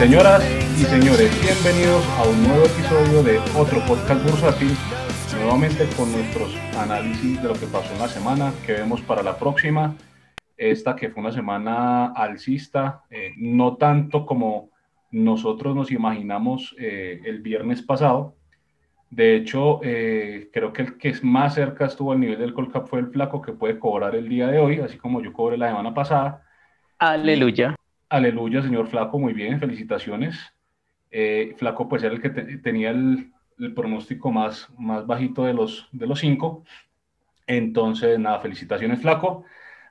Señoras y señores, bienvenidos a un nuevo episodio de otro podcast bursátil, nuevamente con nuestros análisis de lo que pasó en la semana, que vemos para la próxima, esta que fue una semana alcista, eh, no tanto como nosotros nos imaginamos eh, el viernes pasado. De hecho, eh, creo que el que más cerca estuvo al nivel del Colcap fue el flaco que puede cobrar el día de hoy, así como yo cobré la semana pasada. Aleluya. Aleluya, señor Flaco, muy bien, felicitaciones. Eh, Flaco, pues era el que tenía el, pronóstico más, más bajito de los, de los cinco. Entonces, nada, felicitaciones, Flaco.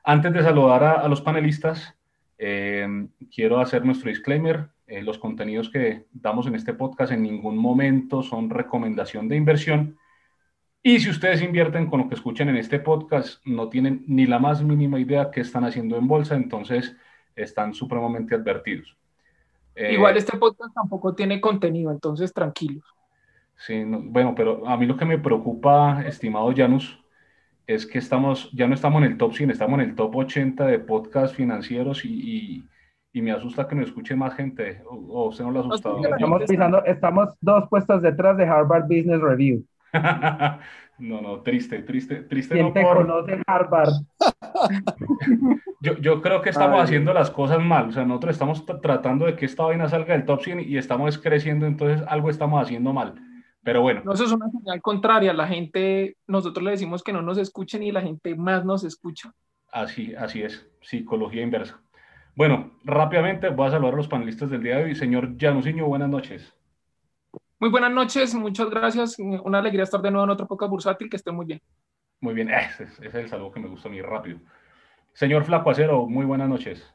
Antes de saludar a, los panelistas, eh, quiero hacer nuestro disclaimer. Eh, los contenidos que damos en este podcast en ningún momento son recomendación de inversión. Y si ustedes invierten con lo que escuchan en este podcast, no tienen ni la más mínima idea qué están haciendo en bolsa. Entonces, están supremamente advertidos. Eh, Igual este podcast tampoco tiene contenido, entonces tranquilos. Sí, bueno, pero a mí lo que me preocupa, estimado Janus, es que estamos, ya no estamos en el top 100, estamos en el top 80 de podcast financieros y, y, me asusta que nos escuche más gente. ¿O, usted no lo ha asustado? Estamos pisando, estamos dos puestos detrás de Harvard Business Review. No, no, triste, triste, triste. ¿Quién te conoce Harvard? yo, yo, creo que estamos haciendo las cosas mal. O sea, nosotros estamos tratando de que esta vaina salga del top 100 y estamos creciendo, entonces algo estamos haciendo mal. Pero bueno. No, eso es una señal contraria. La gente, nosotros le decimos que no nos escuchen y la gente más nos escucha. Así, así es. Psicología inversa. Bueno, rápidamente voy a saludar a los panelistas del día de hoy. Señor Janusiño, buenas noches. Muy buenas noches, muchas gracias. Una alegría estar de nuevo en otro podcast bursátil, que esté muy bien. Muy bien, ese, es el saludo que me gusta a mí rápido. Señor Flaco Acero, muy buenas noches.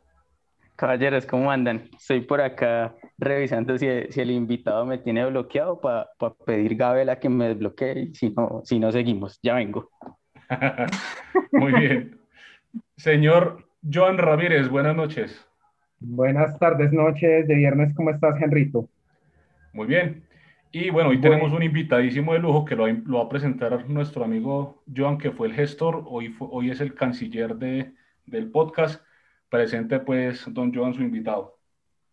Caballeros, ¿cómo andan? Estoy por acá revisando si, el invitado me tiene bloqueado para pedir Gabela que me desbloquee. Si no, si no seguimos, ya vengo. muy bien. Señor Joan Ramírez, buenas noches. Buenas tardes, noches de viernes. ¿Cómo estás, Henrito? Muy bien. Y bueno, hoy tenemos un invitadísimo de lujo que lo, va a presentar nuestro amigo Joan, que fue el gestor, hoy, hoy es el canciller de, del podcast. Presente pues, don Joan, su invitado.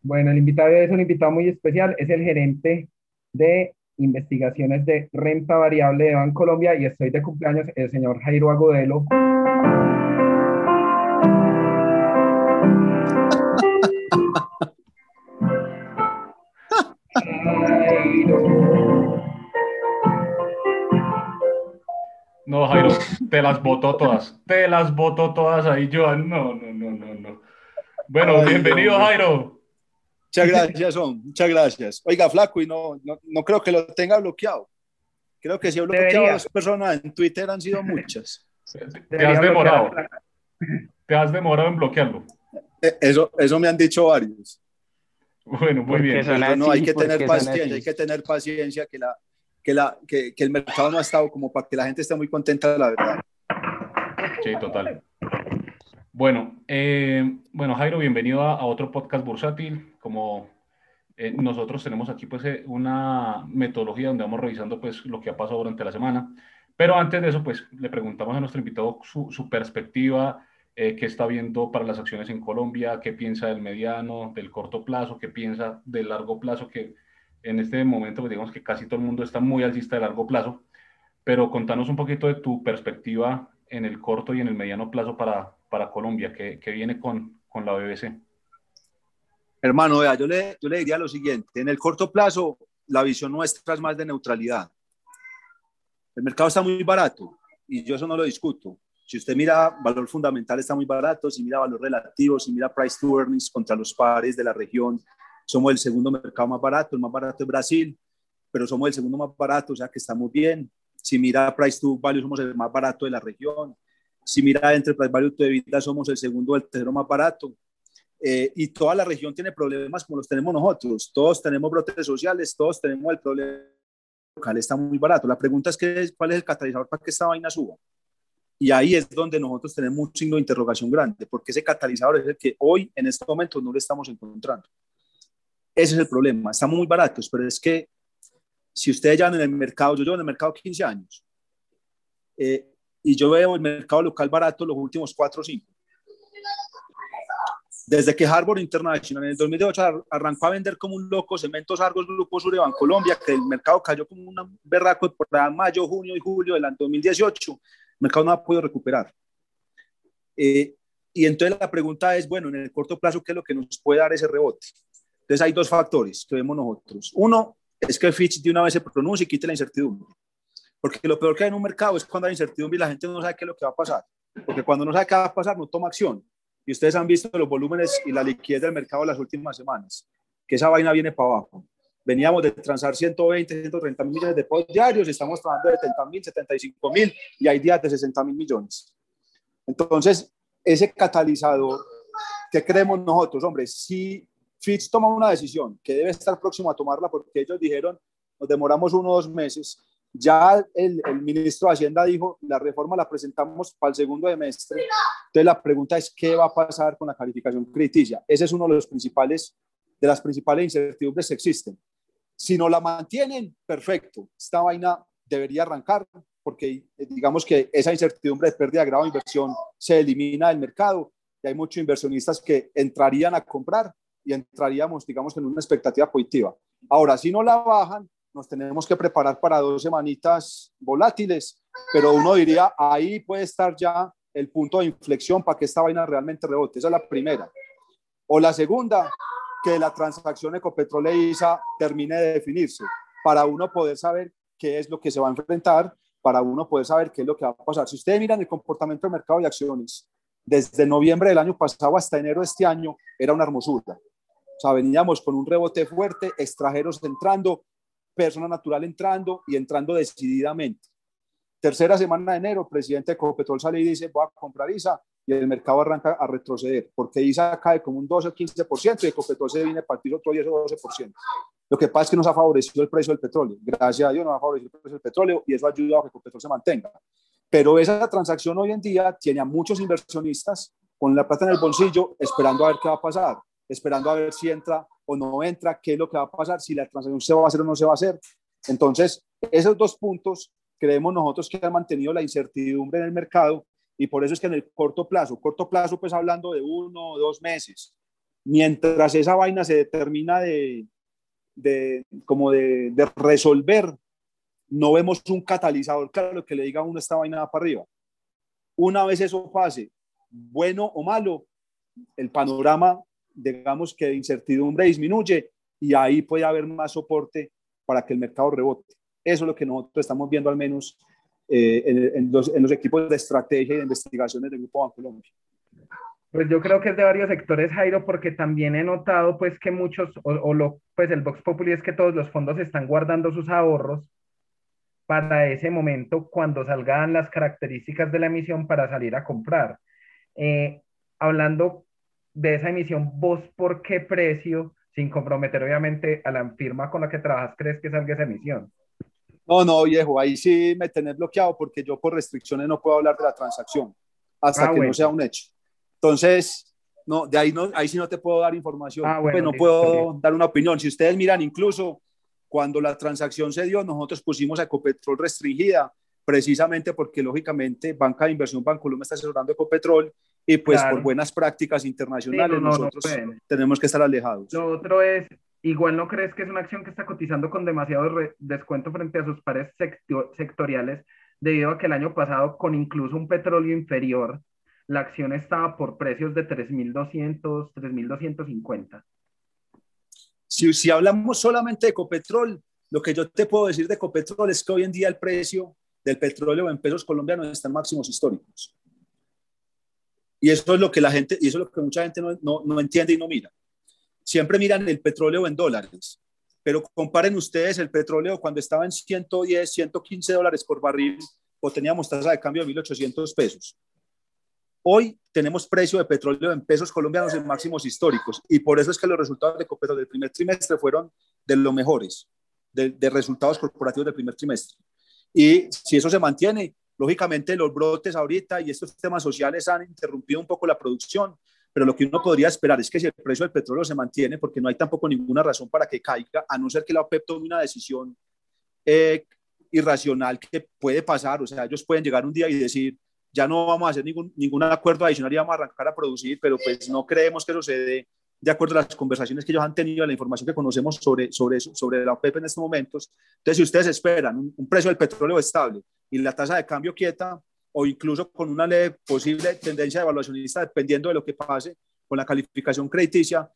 Bueno, el invitado es un invitado muy especial, es el gerente de investigaciones de renta variable de Colombia y estoy de cumpleaños el señor Jairo No, Jairo, te las votó todas. Te las votó todas ahí, Joan. No, no, no, no, no. Bueno, bienvenido, Jairo. Muchas gracias, son. Muchas gracias. Oiga, flaco, y no, no, creo que lo tenga bloqueado. Creo que si he bloqueado a dos personas en Twitter han sido muchas. Te has demorado. Te has demorado en bloquearlo. Eh, eso, eso me han dicho varios. Bueno, muy bien. no, hay que tener paciencia, hay que tener paciencia que la, que, la, que, que, el mercado no ha estado como para que la gente esté muy contenta, la verdad. Sí, total. Bueno, eh, bueno Jairo, bienvenido a, otro podcast bursátil. Como eh, nosotros tenemos aquí pues eh, una metodología donde vamos revisando pues lo que ha pasado durante la semana. Pero antes de eso, pues le preguntamos a nuestro invitado su, su perspectiva, qué está viendo para las acciones en Colombia, qué piensa del mediano, del corto plazo, qué piensa del largo plazo, que en este momento, pues digamos que casi todo el mundo está muy alcista de largo plazo, pero contanos un poquito de tu perspectiva en el corto y en el mediano plazo para, para Colombia, que, que viene con, con, la BBC. Hermano, vea, yo le, yo le diría lo siguiente, en el corto plazo la visión nuestra es más de neutralidad. El mercado está muy barato y yo eso no lo discuto. Si usted mira valor fundamental está muy barato, si mira valor relativo, si mira price to earnings contra los pares de la región, somos el segundo mercado más barato, el más barato es Brasil, pero somos el segundo más barato, o sea que estamos bien. Si mira Price to Value, somos el más barato de la región. Si mira Enterprise Value to EBITDA, somos el segundo o el tercero más barato. Eh, y toda la región tiene problemas como los tenemos nosotros. Todos tenemos brotes sociales, todos tenemos el problema local, está muy barato. La pregunta es que, cuál es el catalizador para que esta vaina suba. Y ahí es donde nosotros tenemos un signo de interrogación grande, porque ese catalizador es el que hoy, en este momento, no lo estamos encontrando. Ese es el problema. Estamos muy baratos, pero es que si ustedes llevan en el mercado, yo llevo en el mercado 15 años eh, y yo veo el mercado local barato los últimos 4 o 5. Desde que Harbor International en el 2008 arrancó a vender como un loco cementos Argos Grupo Sur Colombia, que el mercado cayó como un berraco por mayo, junio y julio del 2018, el mercado no ha podido recuperar. Eh, y entonces la pregunta es, bueno, en el corto plazo, ¿qué es lo que nos puede dar ese rebote? Entonces hay dos factores que vemos nosotros. Uno es que Fitch de una vez se pronuncia y quite la incertidumbre. Porque lo peor que hay en un mercado es cuando hay incertidumbre y la gente no sabe qué es lo que va a pasar. Porque cuando no sabe qué va a pasar, no toma acción. Y ustedes han visto los volúmenes y la liquidez del mercado las últimas semanas, que esa vaina viene para abajo. Veníamos de transar 120, 130 mil millones de post diarios, estamos trabajando de 70 mil, 75 mil y hay días de 60 mil millones. Entonces, ese catalizador, ¿qué creemos nosotros? Hombre, si Fitch toma una decisión que debe estar próximo a tomarla porque ellos dijeron, nos demoramos uno o dos meses, ya el, el, ministro de Hacienda dijo, la reforma la presentamos para el segundo semestre. Entonces la pregunta es, ¿qué va a pasar con la calificación crediticia? Ese es uno de los principales, de las principales incertidumbres que existen. Si no la mantienen, perfecto. Esta vaina debería arrancar porque digamos que esa incertidumbre de pérdida de grado de inversión se elimina del mercado y hay muchos inversionistas que entrarían a comprar y entraríamos, digamos, en una expectativa positiva. Ahora, si no la bajan, nos tenemos que preparar para dos semanitas volátiles, pero uno diría, ahí puede estar ya el punto de inflexión para que esta vaina realmente rebote. Esa es la primera. O la segunda, que la transacción Ecopetrol e ISA termine de definirse, para uno poder saber qué es lo que se va a enfrentar, para uno poder saber qué es lo que va a pasar. Si ustedes miran el comportamiento del mercado de acciones, desde noviembre del año pasado hasta enero de este año, era una hermosura. O sea, veníamos con un rebote fuerte, extranjeros entrando, persona natural entrando y entrando decididamente. Tercera semana de enero, presidente de Ecopetrol sale y dice, voy a comprar ISA y el mercado arranca a retroceder, porque ISA cae como un 12 o 15% y Ecopetrol se viene a partir otro 10 o 12%. Lo que pasa es que nos ha favorecido el precio del petróleo. Gracias a Dios nos ha favorecido el precio del petróleo y eso ha ayudado a que Ecopetrol se mantenga. Pero esa transacción hoy en día tiene a muchos inversionistas con la plata en el bolsillo esperando a ver qué va a pasar, esperando a ver si entra o no entra, qué es lo que va a pasar, si la transacción se va a hacer o no se va a hacer. Entonces, esos dos puntos creemos nosotros que han mantenido la incertidumbre en el mercado y por eso es que en el corto plazo, corto plazo pues hablando de uno o dos meses, mientras esa vaina se determina de, de como de, de, resolver, no vemos un catalizador claro que le diga a uno esta vaina para arriba. Una vez eso pase, bueno o malo, el panorama digamos que incertidumbre disminuye y ahí puede haber más soporte para que el mercado rebote. Eso es lo que nosotros estamos viendo al menos eh, en, los, equipos de estrategia y de investigaciones del Grupo Bancolombia. Pues yo creo que es de varios sectores, Jairo, porque también he notado pues que muchos, o, o lo, pues el Vox Populi es que todos los fondos están guardando sus ahorros para ese momento cuando salgan las características de la emisión para salir a comprar. Eh, hablando de esa emisión, vos por qué precio, sin comprometer obviamente a la firma con la que trabajas, crees que salga esa emisión? No, no, viejo, ahí sí me tenés bloqueado porque yo por restricciones no puedo hablar de la transacción hasta ah, que no sea un hecho. Entonces, no, de ahí, no, ahí sí no te puedo dar información, ah, pues no puedo dar una opinión. Si ustedes miran, incluso cuando la transacción se dio, nosotros pusimos a Ecopetrol restringida, precisamente porque lógicamente Banca de Inversión Bancolombia está asesorando Ecopetrol y pues por buenas prácticas internacionales nosotros tenemos que estar alejados. Lo otro es, igual no crees que es una acción que está cotizando con demasiado descuento frente a sus pares sectoriales, debido a que el año pasado con incluso un petróleo inferior, la acción estaba por precios de 3.200, 3.250. Si, si hablamos solamente de Ecopetrol, lo que yo te puedo decir de Ecopetrol es que hoy en día el precio del petróleo en pesos colombianos está en máximos históricos. Y eso es lo que la gente, y eso es lo que mucha gente no, no, no entiende y no mira. Siempre miran el petróleo en dólares, pero comparen ustedes el petróleo cuando estaba en 110, 115 dólares por barril, o teníamos tasa de cambio de 1.800 pesos. Hoy tenemos precio de petróleo en pesos colombianos en máximos históricos y por eso es que los resultados de Ecopetrol del primer trimestre fueron de los mejores, de, de resultados corporativos del primer trimestre. Y si eso se mantiene, Lógicamente los brotes ahorita y estos temas sociales han interrumpido un poco la producción, pero lo que uno podría esperar es que si el precio del petróleo se mantiene, porque no hay tampoco ninguna razón para que caiga, a no ser que la OPEP tome una decisión eh, irracional que puede pasar, o sea, ellos pueden llegar un día y decir, ya no vamos a hacer ningún, ningún acuerdo adicional y vamos a arrancar a producir, pero pues no creemos que eso se dé de acuerdo a las conversaciones que ellos han tenido, a la información que conocemos sobre, sobre, eso, sobre la OPEP en estos momentos. Entonces, si ustedes esperan un, precio del petróleo estable y la tasa de cambio quieta, o incluso con una posible tendencia de evaluacionista, dependiendo de lo que pase con la calificación crediticia,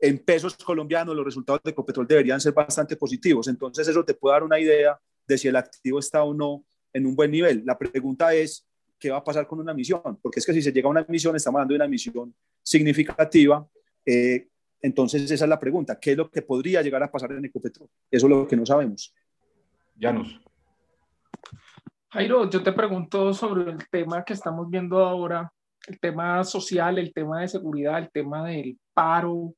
en pesos colombianos los resultados de Ecopetrol deberían ser bastante positivos. Entonces, eso te puede dar una idea de si el activo está o no en un buen nivel. La pregunta es, ¿qué va a pasar con una emisión? Porque es que si se llega a una emisión, estamos hablando de una emisión significativa eh, entonces, esa es la pregunta. ¿Qué es lo que podría llegar a pasar en Ecopetrol? Eso es lo que no sabemos. Llanos. Jairo, yo te pregunto sobre el tema que estamos viendo ahora, el tema social, el tema de seguridad, el tema del paro.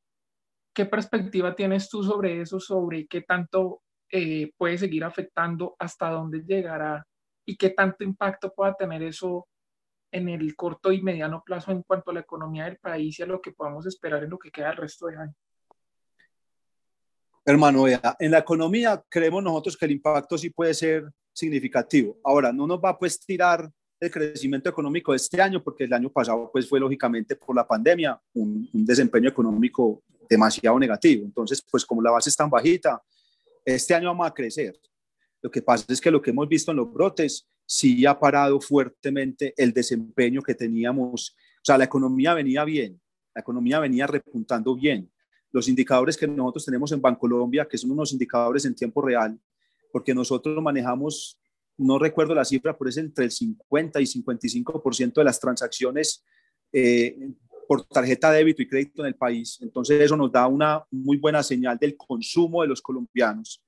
¿Qué perspectiva tienes tú sobre eso, sobre qué tanto eh, puede seguir afectando, hasta dónde llegará y qué tanto impacto pueda tener eso en el corto y mediano plazo en cuanto a la economía del país y a lo que podamos esperar en lo que queda el resto de año? Hermano, en la economía creemos nosotros que el impacto sí puede ser significativo. Ahora, no nos va a pues tirar el crecimiento económico de este año, porque el año pasado pues fue lógicamente por la pandemia un, un desempeño económico demasiado negativo. Entonces, pues como la base es tan bajita, este año vamos a crecer. Lo que pasa es que lo que hemos visto en los brotes sí ha parado fuertemente el desempeño que teníamos. O sea, la economía venía bien, la economía venía repuntando bien. Los indicadores que nosotros tenemos en Bancolombia, que son unos indicadores en tiempo real, porque nosotros manejamos, no recuerdo la cifra, pero es entre el 50 y 55% de las transacciones eh, por tarjeta de débito y crédito en el país. Entonces eso nos da una muy buena señal del consumo de los colombianos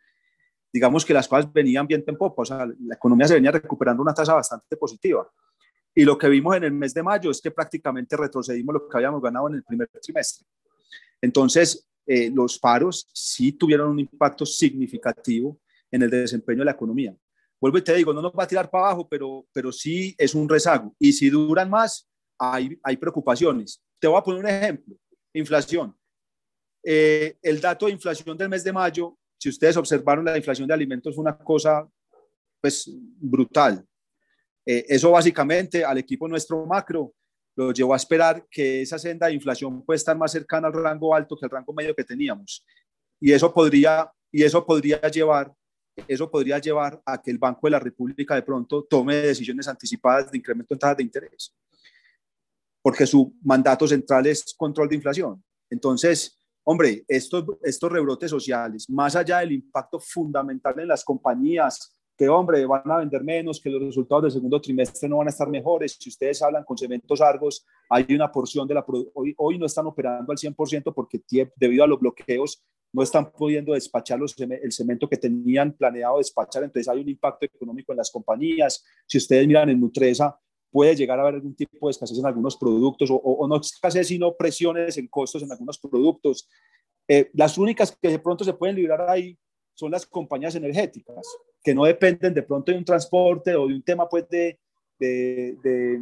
digamos que las cosas venían bien en popa, o sea, la economía se venía recuperando una tasa bastante positiva. Y lo que vimos en el mes de mayo es que prácticamente retrocedimos lo que habíamos ganado en el primer trimestre. Entonces, eh, los paros sí tuvieron un impacto significativo en el desempeño de la economía. Vuelvo y te digo, no nos va a tirar para abajo, pero, pero sí es un rezago. Y si duran más, hay, hay preocupaciones. Te voy a poner un ejemplo. Inflación. Eh, el dato de inflación del mes de mayo si ustedes observaron, la inflación de alimentos fue una cosa pues brutal. Eh, eso básicamente al equipo nuestro macro lo llevó a esperar que esa senda de inflación puede estar más cercana al rango alto que al rango medio que teníamos. Y eso podría, y eso podría llevar eso podría llevar a que el Banco de la República de pronto tome decisiones anticipadas de incremento en tasas de interés, porque su mandato central es control de inflación. Entonces, hombre, estos, estos rebrotes sociales, más allá del impacto fundamental en las compañías, que hombre, van a vender menos, que los resultados del segundo trimestre no van a estar mejores. Si ustedes hablan con cementos Argos, hay una porción de la hoy, hoy no están operando al 100% porque debido a los bloqueos no están pudiendo despachar los, el cemento que tenían planeado despachar, entonces hay un impacto económico en las compañías. Si ustedes miran en Nutresa, puede llegar a haber algún tipo de escasez en algunos productos o, no escasez, sino presiones en costos en algunos productos. Eh, las únicas que de pronto se pueden librar ahí son las compañías energéticas, que no dependen de pronto de un transporte o de un tema pues de, de,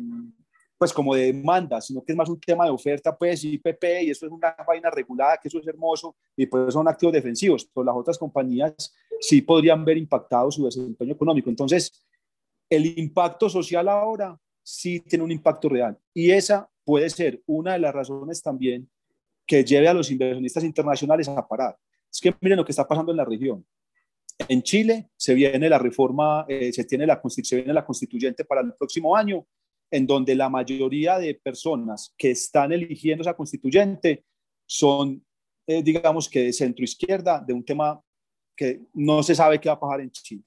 pues como de demanda, sino que es más un tema de oferta, pues IPP, y eso es una vaina regulada, que eso es hermoso, y pues son activos defensivos, pero las otras compañías sí podrían ver impactado su desempeño económico. Entonces, el impacto social ahora sí tiene un impacto real. Y esa puede ser una de las razones también que lleve a los inversionistas internacionales a parar. Es que miren lo que está pasando en la región. En Chile se viene la reforma, eh, se tiene la, se viene la constituyente para el próximo año, en donde la mayoría de personas que están eligiendo esa constituyente son, eh, digamos que de centro izquierda, de un tema que no se sabe qué va a pasar en Chile.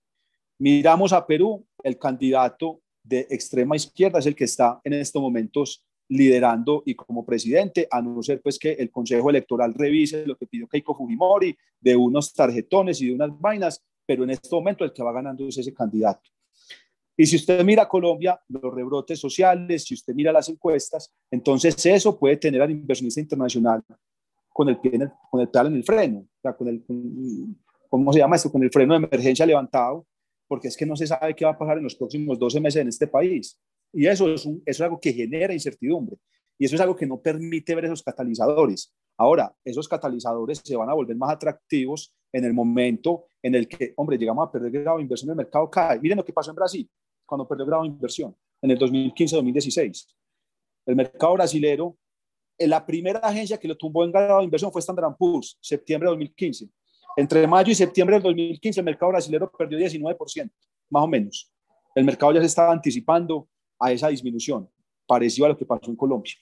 Miramos a Perú, el candidato de extrema izquierda es el que está en estos momentos liderando y como presidente, a no ser pues que el Consejo Electoral revise lo que pidió Keiko Fujimori de unos tarjetones y de unas vainas, pero en este momento el que va ganando es ese candidato. Y si usted mira Colombia, los rebrotes sociales, si usted mira las encuestas, entonces eso puede tener al inversionista internacional con el pie en el, con el pedal en el freno, o sea, con el, ¿cómo se llama esto? Con el freno de emergencia levantado porque es que no se sabe qué va a pasar en los próximos 12 meses en este país. Y eso es, eso es algo que genera incertidumbre. Y eso es algo que no permite ver esos catalizadores. Ahora, esos catalizadores se van a volver más atractivos en el momento en el que, hombre, llegamos a perder grado de inversión el mercado cae. Miren lo que pasó en Brasil cuando perdió grado de inversión. en el 2015-2016. El mercado brasilero, la primera agencia que lo tumbó en grado de inversión fue Standard Poor's, septiembre de 2015. Entre mayo y septiembre del 2015 el mercado brasilero perdió 19%, más o menos. El mercado ya se estaba anticipando a esa disminución, parecido a lo que pasó en Colombia.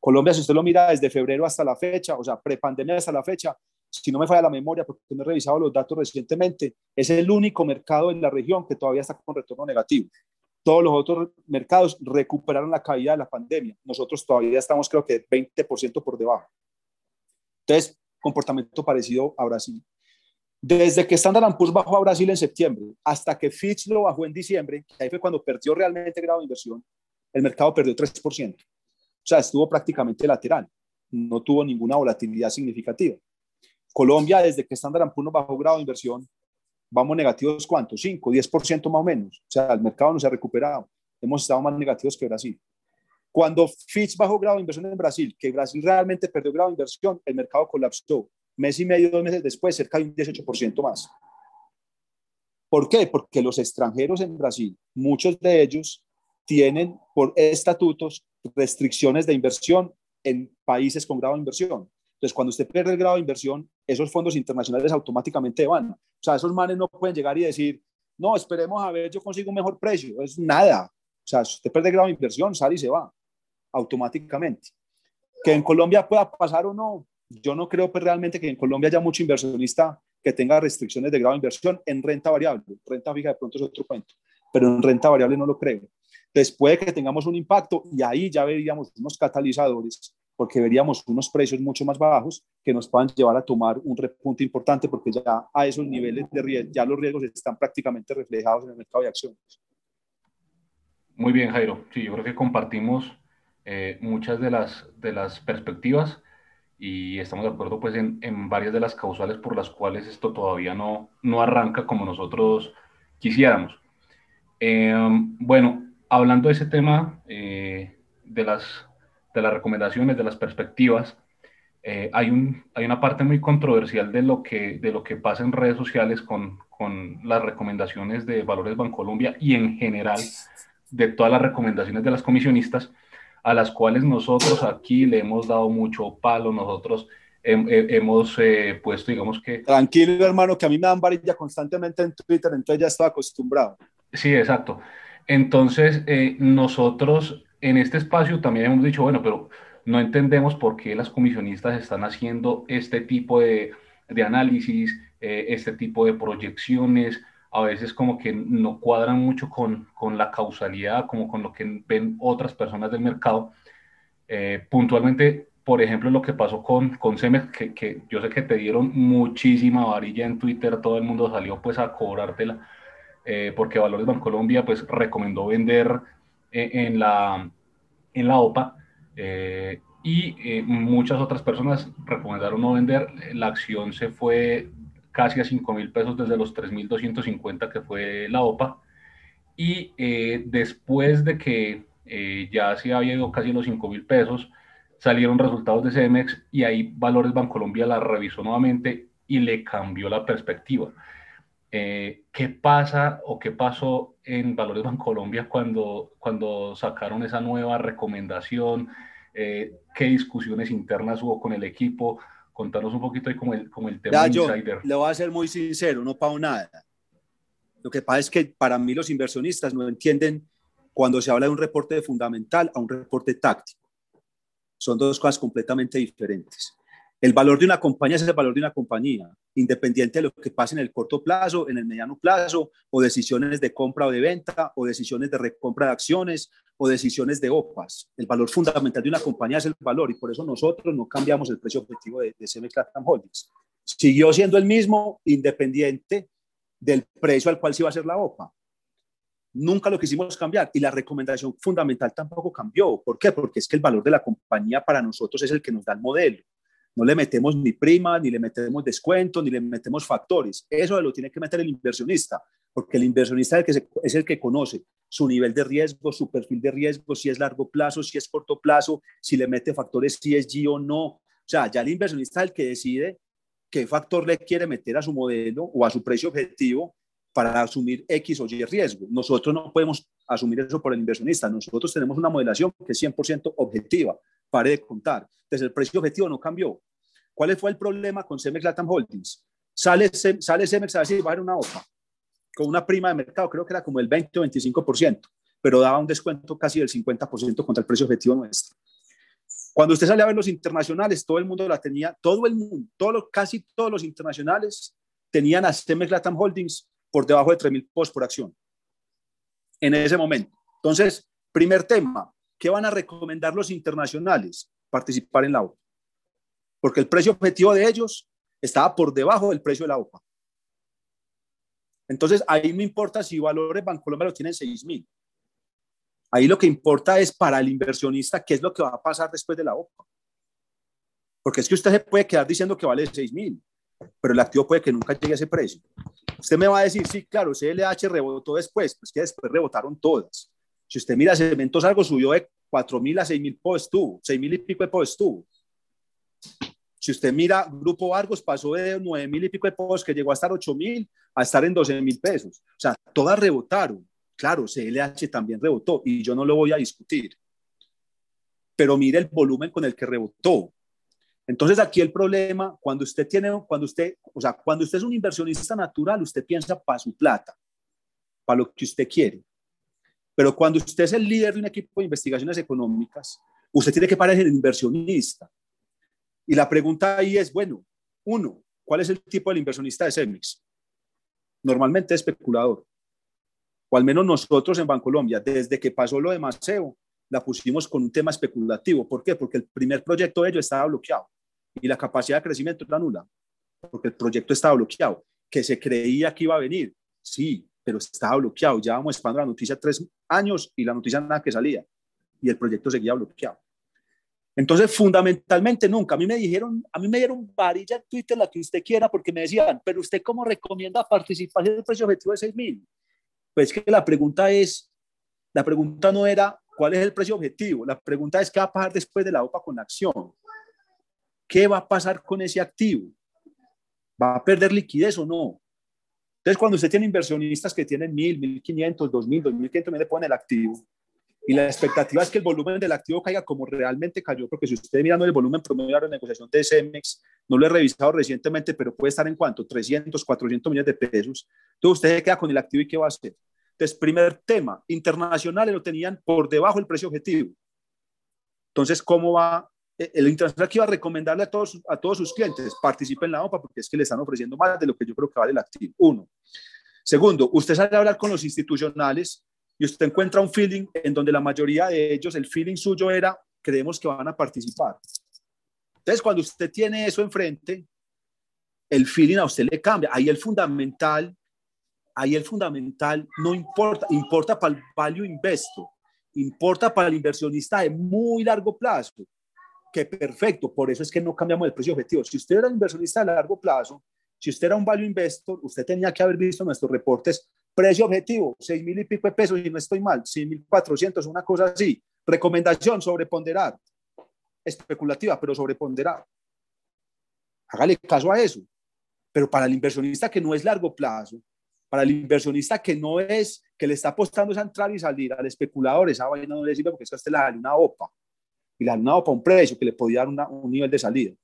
Colombia, si usted lo mira desde febrero hasta la fecha, o sea, prepandemia hasta la fecha, si no me falla la memoria, porque no he revisado los datos recientemente, es el único mercado en la región que todavía está con retorno negativo. Todos los otros mercados recuperaron la caída de la pandemia. Nosotros todavía estamos, creo que, 20% por debajo. Entonces, comportamiento parecido a Brasil. Desde que Standard Poor's bajó a Brasil en septiembre hasta que Fitch lo bajó en diciembre, ahí fue cuando perdió realmente grado de inversión, el mercado perdió 3%. O sea, estuvo prácticamente lateral. No tuvo ninguna volatilidad significativa. Colombia, desde que Standard Poor's bajó grado de inversión, vamos negativos, ¿cuánto? 5, 10% más o menos. O sea, el mercado no se ha recuperado. Hemos estado más negativos que Brasil. Cuando Fitch bajó grado de inversión en Brasil, que Brasil realmente perdió grado de inversión, el mercado colapsó. Mes y medio, dos meses después, cerca de un 18% más. ¿Por qué? Porque los extranjeros en Brasil, muchos de ellos tienen por estatutos restricciones de inversión en países con grado de inversión. Entonces, cuando usted pierde el grado de inversión, esos fondos internacionales automáticamente van. O sea, esos manes no pueden llegar y decir, no, esperemos a ver, yo consigo un mejor precio. Es nada. O sea, si usted pierde grado de inversión, sale y se va automáticamente. Que en Colombia pueda pasar o no, yo no creo pues, realmente que en Colombia haya mucho inversionista que tenga restricciones de grado de inversión en renta variable. Renta fija de pronto es otro cuento, pero en renta variable no lo creo. Entonces puede que tengamos un impacto y ahí ya veríamos unos catalizadores porque veríamos unos precios mucho más bajos que nos puedan llevar a tomar un repunte importante porque ya a esos niveles de riesgo, ya los riesgos están prácticamente reflejados en el mercado de acciones. Muy bien, Jairo. Sí, yo creo que compartimos eh, muchas de las, de las perspectivas y estamos de acuerdo pues en, en, varias de las causales por las cuales esto todavía no, no arranca como nosotros quisiéramos. Eh, bueno, hablando de ese tema eh, de las de las recomendaciones, de las perspectivas, eh, hay, un, hay una parte muy controversial de lo que, de lo que pasa en redes sociales con, con las recomendaciones de Valores Bancolombia y en general de todas las recomendaciones de las comisionistas, a las cuales nosotros aquí le hemos dado mucho palo, nosotros hemos eh, puesto, digamos que... Tranquilo, hermano, que a mí me dan varilla constantemente en Twitter, entonces ya estaba acostumbrado. Sí, exacto. Entonces, eh, nosotros en este espacio también hemos dicho, bueno, pero no entendemos por qué las comisionistas están haciendo este tipo de, de análisis, eh, este tipo de proyecciones, a veces como que no cuadran mucho con, con, la causalidad, como con lo que ven otras personas del mercado. Eh, puntualmente, por ejemplo, lo que pasó con, con Cemex, que, que, yo sé que te dieron muchísima varilla en Twitter, todo el mundo salió pues a cobrártela, eh, porque Valores Bancolombia pues recomendó vender en, la, en la OPA eh, y eh, muchas otras personas recomendaron no vender. La acción se fue casi a 5 mil pesos desde los 3.250 que fue la OPA. Y después de que ya se había ido casi los 5 mil pesos, salieron resultados de CEMEX y ahí Valores Bancolombia la revisó nuevamente y le cambió la perspectiva. Eh, ¿Qué pasa o qué pasó en Valores Bancolombia cuando, cuando sacaron esa nueva recomendación? Eh, ¿Qué discusiones internas hubo con el equipo? Contanos un poquito ahí como el, como el tema yo Le voy a ser muy sincero, no pago nada. Lo que pasa es que para mí los inversionistas no entienden cuando se habla de un reporte fundamental a un reporte táctico. Son dos cosas completamente diferentes. El valor de una compañía es el valor de una compañía, independiente de lo que pase en el corto plazo, en el mediano plazo, o decisiones de compra o de venta, o decisiones de recompra de acciones, o decisiones de OPAs. El valor fundamental de una compañía es el valor y por eso nosotros no cambiamos el precio objetivo de, de CMX Holdings. Siguió siendo el mismo, independiente del precio al cual se iba a hacer la OPA. Nunca lo quisimos cambiar y la recomendación fundamental tampoco cambió. ¿Por qué? Porque es que el valor de la compañía para nosotros es el que nos da el modelo no le metemos ni prima, ni le metemos descuento, ni le metemos factores. Eso lo tiene que meter el inversionista, porque el inversionista es el, que conoce su nivel de riesgo, su perfil de riesgo, si es largo plazo, si es corto plazo, si le mete factores si es G o no. O sea, ya el inversionista es el que decide qué factor le quiere meter a su modelo o a su precio objetivo para asumir X o Y riesgo. Nosotros no podemos asumir eso por el inversionista. Nosotros tenemos una modelación que es 100% objetiva, pare de contar. Entonces el precio objetivo no cambió. ¿Cuál fue el problema con Cemex Latam Holdings? Sale, sale Cemex a decir, va a haber una OPA con una prima de mercado, creo que era como el 20 o 25%, pero daba un descuento casi del 50% contra el precio objetivo nuestro. Cuando usted sale a ver los internacionales, todo el mundo la tenía, todo el mundo, todo, casi todos los internacionales tenían a Cemex Latam Holdings por debajo de 3.000 posts por acción en ese momento. Entonces, primer tema, ¿qué van a recomendar los internacionales? Participar en la OPA. Porque el precio objetivo de ellos estaba por debajo del precio de la OPA. Entonces, ahí no importa si valores Bancolombia lo tienen 6.000. Ahí lo que importa es para el inversionista qué es lo que va a pasar después de la OPA. Porque es que usted se puede quedar diciendo que vale 6.000, pero el activo puede que nunca llegue a ese precio. Usted me va a decir, sí, claro, CLH rebotó después, pues que después rebotaron todas. Si usted mira Cementos, algo subió de 4.000 a 6.000 posts estuvo, 6.000 y pico de estuvo. Si usted mira, Grupo Argos pasó de 9.000 y pico de posts que llegó a estar 8.000 a estar en 12.000 pesos. O sea, todas rebotaron. Claro, CLH también rebotó y yo no lo voy a discutir. Pero mire el volumen con el que rebotó. Entonces aquí el problema, cuando usted tiene, cuando usted, o sea, cuando usted es un inversionista natural, usted piensa para su plata, para lo que usted quiere. Pero cuando usted es el líder de un equipo de investigaciones económicas, usted tiene que parecer el inversionista. Y la pregunta ahí es, bueno, uno, ¿cuál es el tipo de inversionista de CEMIX? Normalmente especulador. O al menos nosotros en Bancolombia, desde que pasó lo de Maceo, la pusimos con un tema especulativo. ¿Por qué? Porque el primer proyecto de ellos estaba bloqueado y la capacidad de crecimiento era nula, porque el proyecto estaba bloqueado, que se creía que iba a venir, sí, pero estaba bloqueado, ya vamos esperando la noticia tres años y la noticia nada que salía, y el proyecto seguía bloqueado. Entonces, fundamentalmente nunca, a mí me dijeron, a mí me dieron varilla en Twitter la que usted quiera, porque me decían, pero usted cómo recomienda participar en el precio objetivo de 6 mil? Pues que la pregunta es, la pregunta no era cuál es el precio objetivo, la pregunta es qué va a pasar después de la OPA con acción. ¿qué va a pasar con ese activo? ¿Va a perder liquidez o no? Entonces, cuando usted tiene inversionistas que tienen mil, mil quinientos, dos mil, dos mil quinientos, le ponen el activo y la expectativa es que el volumen del activo caiga como realmente cayó, porque si usted mirando el volumen promedio de la negociación de CEMEX, no lo he revisado recientemente, pero puede estar en cuánto, 300, 400 millones de pesos. Entonces usted se queda con el activo y ¿qué va a hacer? Entonces, primer tema, internacionales lo tenían por debajo del precio objetivo. Entonces, ¿cómo va eh, el internacional que iba a recomendarle a todos, a todos sus clientes, participen en la OPA porque es que le están ofreciendo más de lo que yo creo que vale el activo. Uno. Segundo, usted sale a hablar con los institucionales y usted encuentra un feeling en donde la mayoría de ellos, el feeling suyo era, creemos que van a participar. Entonces, cuando usted tiene eso enfrente, el feeling a usted le cambia. Ahí el fundamental, ahí el fundamental no importa, importa para el value investor, importa para el inversionista de muy largo plazo que perfecto, por eso es que no cambiamos el precio objetivo. Si usted era inversionista a largo plazo, si usted era un value investor, usted tenía que haber visto nuestros reportes, precio objetivo, seis mil y pico de pesos, y no estoy mal, seis mil cuatrocientos, una cosa así. Recomendación, sobreponderar. Especulativa, pero sobreponderar. Hágale caso a eso. Pero para el inversionista que no es largo plazo, para el inversionista que no es, que le está apostando a entrar y salir, al especulador, esa vaina no le sirve porque es que usted le da una OPA y la han dado para un precio que le podía dar un nivel de salida.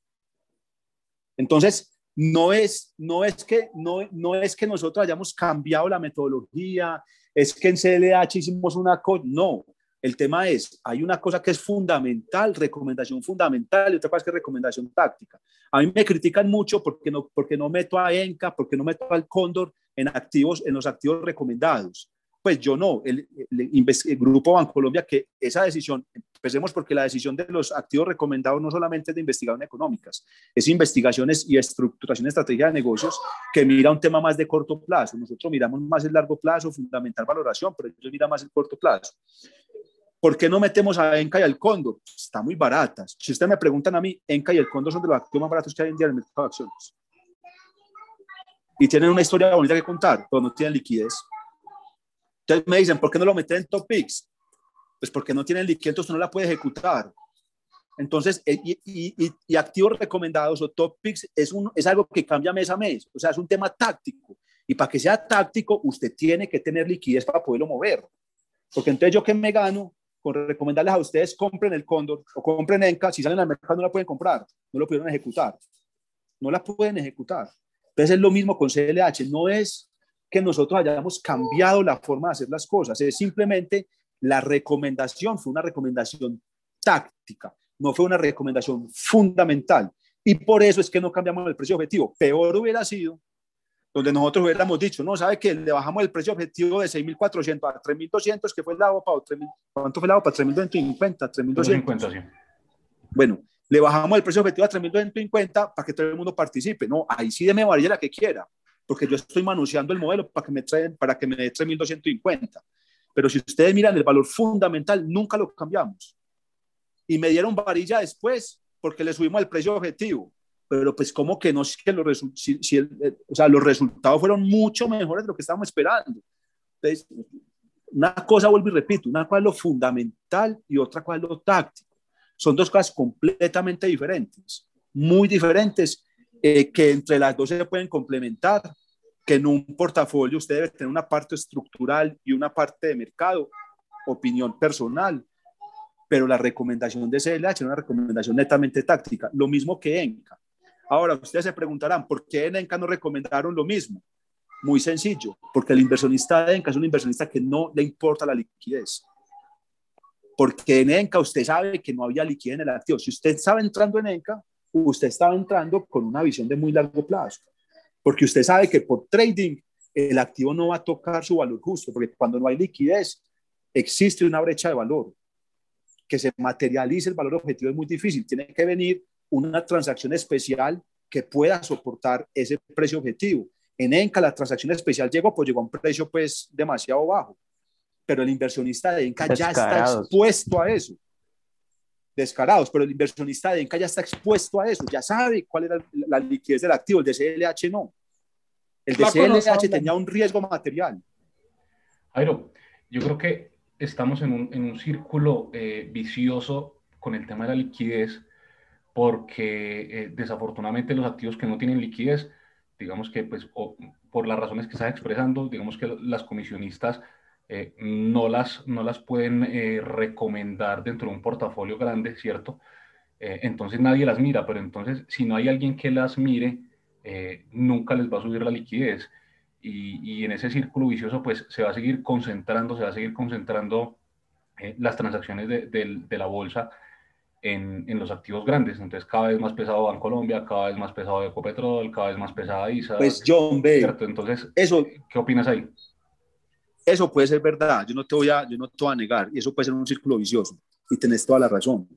Entonces, no es, no, es que, no, no es que nosotros hayamos cambiado la metodología, es que en CLH hicimos una cosa, no. El tema es, hay una cosa que es fundamental, recomendación fundamental, y otra cosa que es recomendación táctica. A mí me critican mucho porque no, porque no meto a ENCA, porque no meto al Cóndor en, activos, en los activos recomendados. Pues yo no, el, el, Grupo Bancolombia, que esa decisión, empecemos porque la decisión de los activos recomendados no solamente es de investigación económicas, es investigaciones y estructuración de estrategia de negocios que mira un tema más de corto plazo. Nosotros miramos más el largo plazo, fundamental valoración, pero ellos miran más el corto plazo. ¿Por qué no metemos a Enca y al Cóndor? Está muy baratas. Si ustedes me preguntan a mí, Enca y el Cóndor son de los activos más baratos que hay en día en el mercado de acciones. Y tienen una historia bonita que contar, pero no tienen liquidez. Entonces me dicen, ¿por qué no lo meten en top picks? Pues porque no tienen liquidez, entonces no la puede ejecutar. Entonces, eh, y, activos recomendados o top picks es, un, es algo que cambia mes a mes, o sea, es un tema táctico. Y para que sea táctico, usted tiene que tener liquidez para poderlo mover. Porque entonces yo que me gano con recomendarles a ustedes compren el Cóndor o compren Enca, si salen al mercado no la pueden comprar, no lo pudieron ejecutar, no la pueden ejecutar. Entonces es lo mismo con CLH, no es que nosotros hayamos cambiado la forma de hacer las cosas, es simplemente la recomendación, fue una recomendación táctica, no fue una recomendación fundamental. Y por eso es que no cambiamos el precio objetivo. Peor hubiera sido donde nosotros hubiéramos dicho, no, ¿sabe que Le bajamos el precio objetivo de 6.400 a 3.200, que fue el lado para ¿cuánto fue el lado para 3.250? 3.250, sí. Bueno, le bajamos el precio objetivo a 3.250 para que todo el mundo participe. No, ahí sí me varilla la que quiera, porque yo estoy manuseando el modelo para que me, traen, para que me dé 3.250. Pero si ustedes miran el valor fundamental, nunca lo cambiamos. Y me dieron varilla después porque le subimos el precio objetivo pero pues como que no es que los, si, o sea, los resultados fueron mucho mejores de lo que estábamos esperando. Entonces, una cosa, vuelvo y repito, una cosa es lo fundamental y otra cosa es lo táctico. Son dos cosas completamente diferentes, muy diferentes, eh, que entre las dos se pueden complementar, que en un portafolio usted debe tener una parte estructural y una parte de mercado, opinión personal, pero la recomendación de CLH es una recomendación netamente táctica, lo mismo que ENCA. Ahora, ustedes se preguntarán, ¿por qué en ENCA no recomendaron lo mismo? Muy sencillo, porque el inversionista de ENCA es un inversionista que no le importa la liquidez. Porque en ENCA usted sabe que no había liquidez en el activo. Si usted estaba entrando en ENCA, usted estaba entrando con una visión de muy largo plazo. Porque usted sabe que por trading el activo no va a tocar su valor justo, porque cuando no hay liquidez existe una brecha de valor. Que se materialice el valor objetivo es muy difícil. Tiene que venir una transacción especial que pueda soportar ese precio objetivo. En Enca la transacción especial llegó, pues llegó a un precio pues demasiado bajo, pero el inversionista de Enca ya está expuesto a eso. Descarados, pero el inversionista de Enca ya está expuesto a eso, ya sabe cuál era la liquidez del activo, el de CLH no. El de CLH tenía un riesgo material. Jairo, yo creo que estamos en un, en un círculo eh, vicioso con el tema de la liquidez porque eh, desafortunadamente los activos que no tienen liquidez, digamos que pues por las razones que estás expresando, digamos que las comisionistas eh, no, las, no las pueden eh, recomendar dentro de un portafolio grande, ¿cierto? entonces nadie las mira, pero entonces si no hay alguien que las mire, nunca les va a subir la liquidez. Y, y, en ese círculo vicioso pues se va a seguir concentrando, se va a seguir concentrando las transacciones de, de la bolsa en, en, los activos grandes. Entonces, cada vez más pesado Bancolombia, cada vez más pesado Ecopetrol, cada vez más pesada ISA. Pues John B. Entonces, eso, ¿qué opinas ahí? Eso puede ser verdad, yo no, te voy a, yo no te voy a negar, y eso puede ser un círculo vicioso, y tenés toda la razón.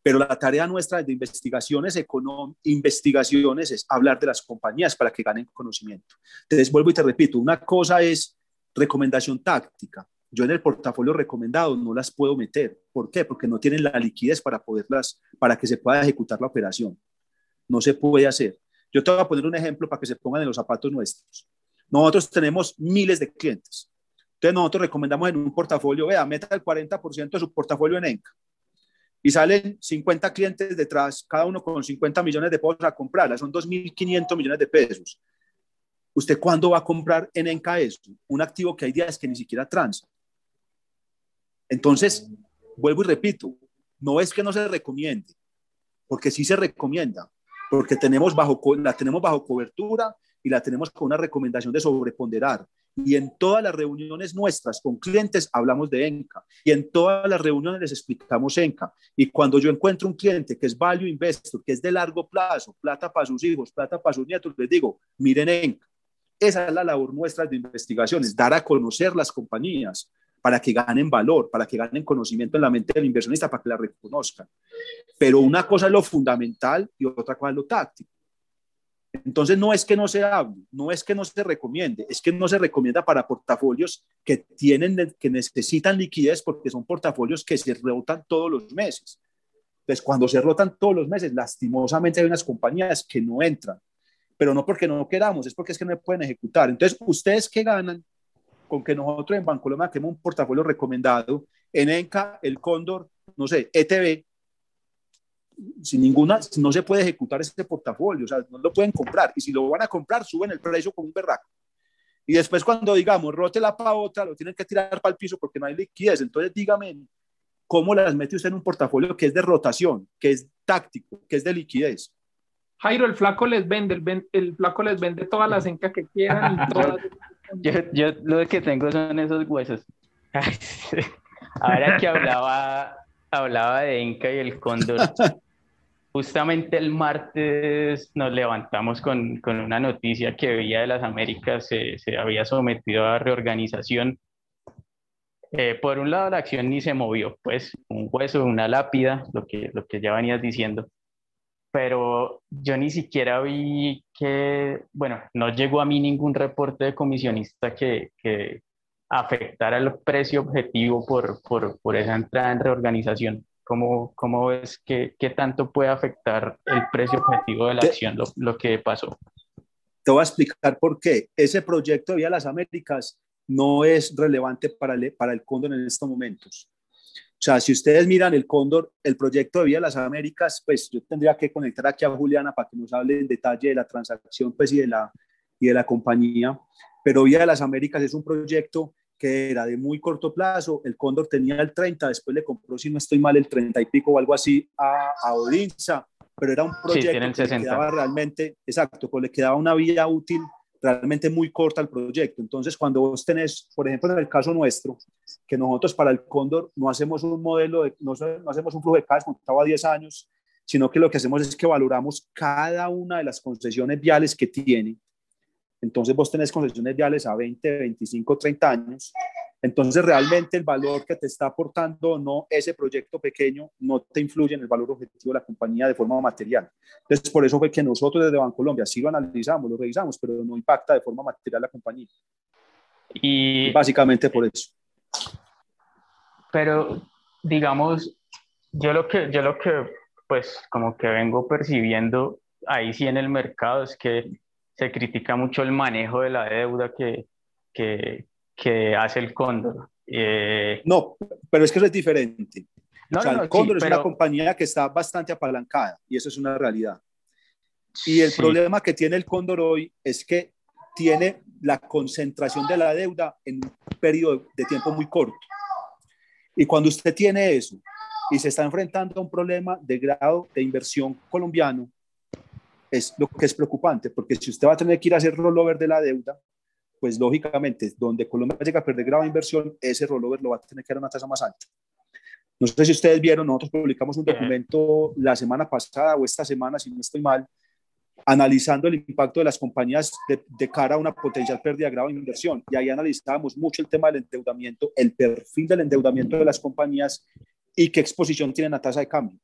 Pero la tarea nuestra de investigaciones, investigaciones es hablar de las compañías para que ganen conocimiento. Entonces, vuelvo y te repito, una cosa es recomendación táctica, yo en el portafolio recomendado no las puedo meter. ¿Por qué? Porque no tienen la liquidez para poderlas, para que se pueda ejecutar la operación. No se puede hacer. Yo te voy a poner un ejemplo para que se pongan en los zapatos nuestros. Nosotros tenemos miles de clientes. Entonces nosotros recomendamos en un portafolio, vea, meta el 40% de su portafolio en ENCA. Y salen 50 clientes detrás, cada uno con 50 millones de pesos a comprarla. Son 2.500 millones de pesos. ¿Usted cuándo va a comprar en ENCA eso? Un activo que hay días que ni siquiera transa. Entonces, vuelvo y repito, no es que no se recomiende, porque sí se recomienda, porque tenemos bajo, la tenemos bajo cobertura y la tenemos con una recomendación de sobreponderar. Y en todas las reuniones nuestras con clientes hablamos de ENCA. Y en todas las reuniones les explicamos ENCA. Y cuando yo encuentro un cliente que es value investor, que es de largo plazo, plata para sus hijos, plata para sus nietos, les digo, miren ENCA. Esa es la labor nuestra de investigaciones, dar a conocer las compañías, para que ganen valor, para que ganen conocimiento en la mente del inversionista, para que la reconozcan. Pero una cosa es lo fundamental y otra cosa es lo táctico. Entonces no es que no se hable, no es que no se recomiende, es que no se recomienda para portafolios que tienen, que necesitan liquidez porque son portafolios que se rotan todos los meses. Entonces cuando se rotan todos los meses, lastimosamente hay unas compañías que no entran, pero no porque no queramos, es porque es que no pueden ejecutar. Entonces ustedes que ganan con que nosotros en Bancolombia tenemos un portafolio recomendado, en ENCA, el Cóndor, no sé, ETB, sin ninguna, no se puede ejecutar ese portafolio, o sea, no lo pueden comprar, y si lo van a comprar, suben el precio con un berraco. Y después cuando digamos, rótela para otra, lo tienen que tirar para el piso porque no hay liquidez. Entonces dígame, ¿cómo las mete usted en un portafolio que es de rotación, que es táctico, que es de liquidez? Jairo, el flaco les vende, el, el flaco les vende todas las encas que quieran y todas... yo, yo lo que tengo son esos huesos. Ahora que hablaba, hablaba de Inca y el cóndor, justamente el martes nos levantamos con, con una noticia que Villa de las Américas se, se había sometido a reorganización. Eh, por un lado, la acción ni se movió, pues un hueso, una lápida, lo que, lo que ya venías diciendo. Pero yo ni siquiera vi que, bueno, no llegó a mí ningún reporte de comisionista que, que afectara el precio objetivo por, por, por esa entrada en reorganización. ¿Cómo, cómo ves que qué tanto puede afectar el precio objetivo de la acción, lo, lo, que pasó? Te voy a explicar por qué. Ese proyecto de Vía las Américas no es relevante para el, para el Cóndor en estos momentos. O sea, si ustedes miran el Cóndor, el proyecto de Vía las Américas, pues yo tendría que conectar aquí a Juliana para que nos hable en detalle de la transacción pues, y, de la, y de la compañía. Pero Vía de las Américas es un proyecto que era de muy corto plazo, el Cóndor tenía el 30, después le compró, si no estoy mal, el 30 y pico o algo así a, a Odinsa, pero era un proyecto que le quedaba realmente, exacto, pues le quedaba una vida útil realmente muy corta al proyecto. Entonces, cuando vos tenés, por ejemplo, en el caso nuestro, que nosotros para el Cóndor no hacemos un modelo, de, no, no hacemos un flujo de caja contado a 10 años, sino que lo que hacemos es que valoramos cada una de las concesiones viales que tiene entonces vos tenés concesiones viales a 20, 25, 30 años. Entonces realmente el valor que te está aportando no ese proyecto pequeño no te influye en el valor objetivo de la compañía de forma material. Entonces por eso fue que nosotros desde Bancolombia sí lo analizamos, lo revisamos, pero no impacta de forma material la compañía. Y básicamente por eso. Pero digamos, yo lo que yo lo que pues como que vengo percibiendo ahí sí en el mercado es que se critica mucho el manejo de la deuda que, que, que hace el Cóndor. Eh, no, pero es que eso es diferente. No, o sea, el Cóndor es una compañía que está bastante apalancada y eso es una realidad. Y el problema que tiene el Cóndor hoy es que tiene la concentración de la deuda en un periodo de tiempo muy corto. Y cuando usted tiene eso y se está enfrentando a un problema de grado de inversión colombiano, es lo que es preocupante, porque si usted va a tener que ir a hacer rollover de la deuda, pues lógicamente, donde Colombia llega a perder grave inversión, ese rollover lo va a tener que dar a una tasa más alta. No sé si ustedes vieron, nosotros publicamos un documento la semana pasada o esta semana, si no estoy mal, analizando el impacto de las compañías de, cara a una potencial pérdida de grave inversión. Y ahí analizábamos mucho el tema del endeudamiento, el perfil del endeudamiento de las compañías y qué exposición tienen a tasa de cambio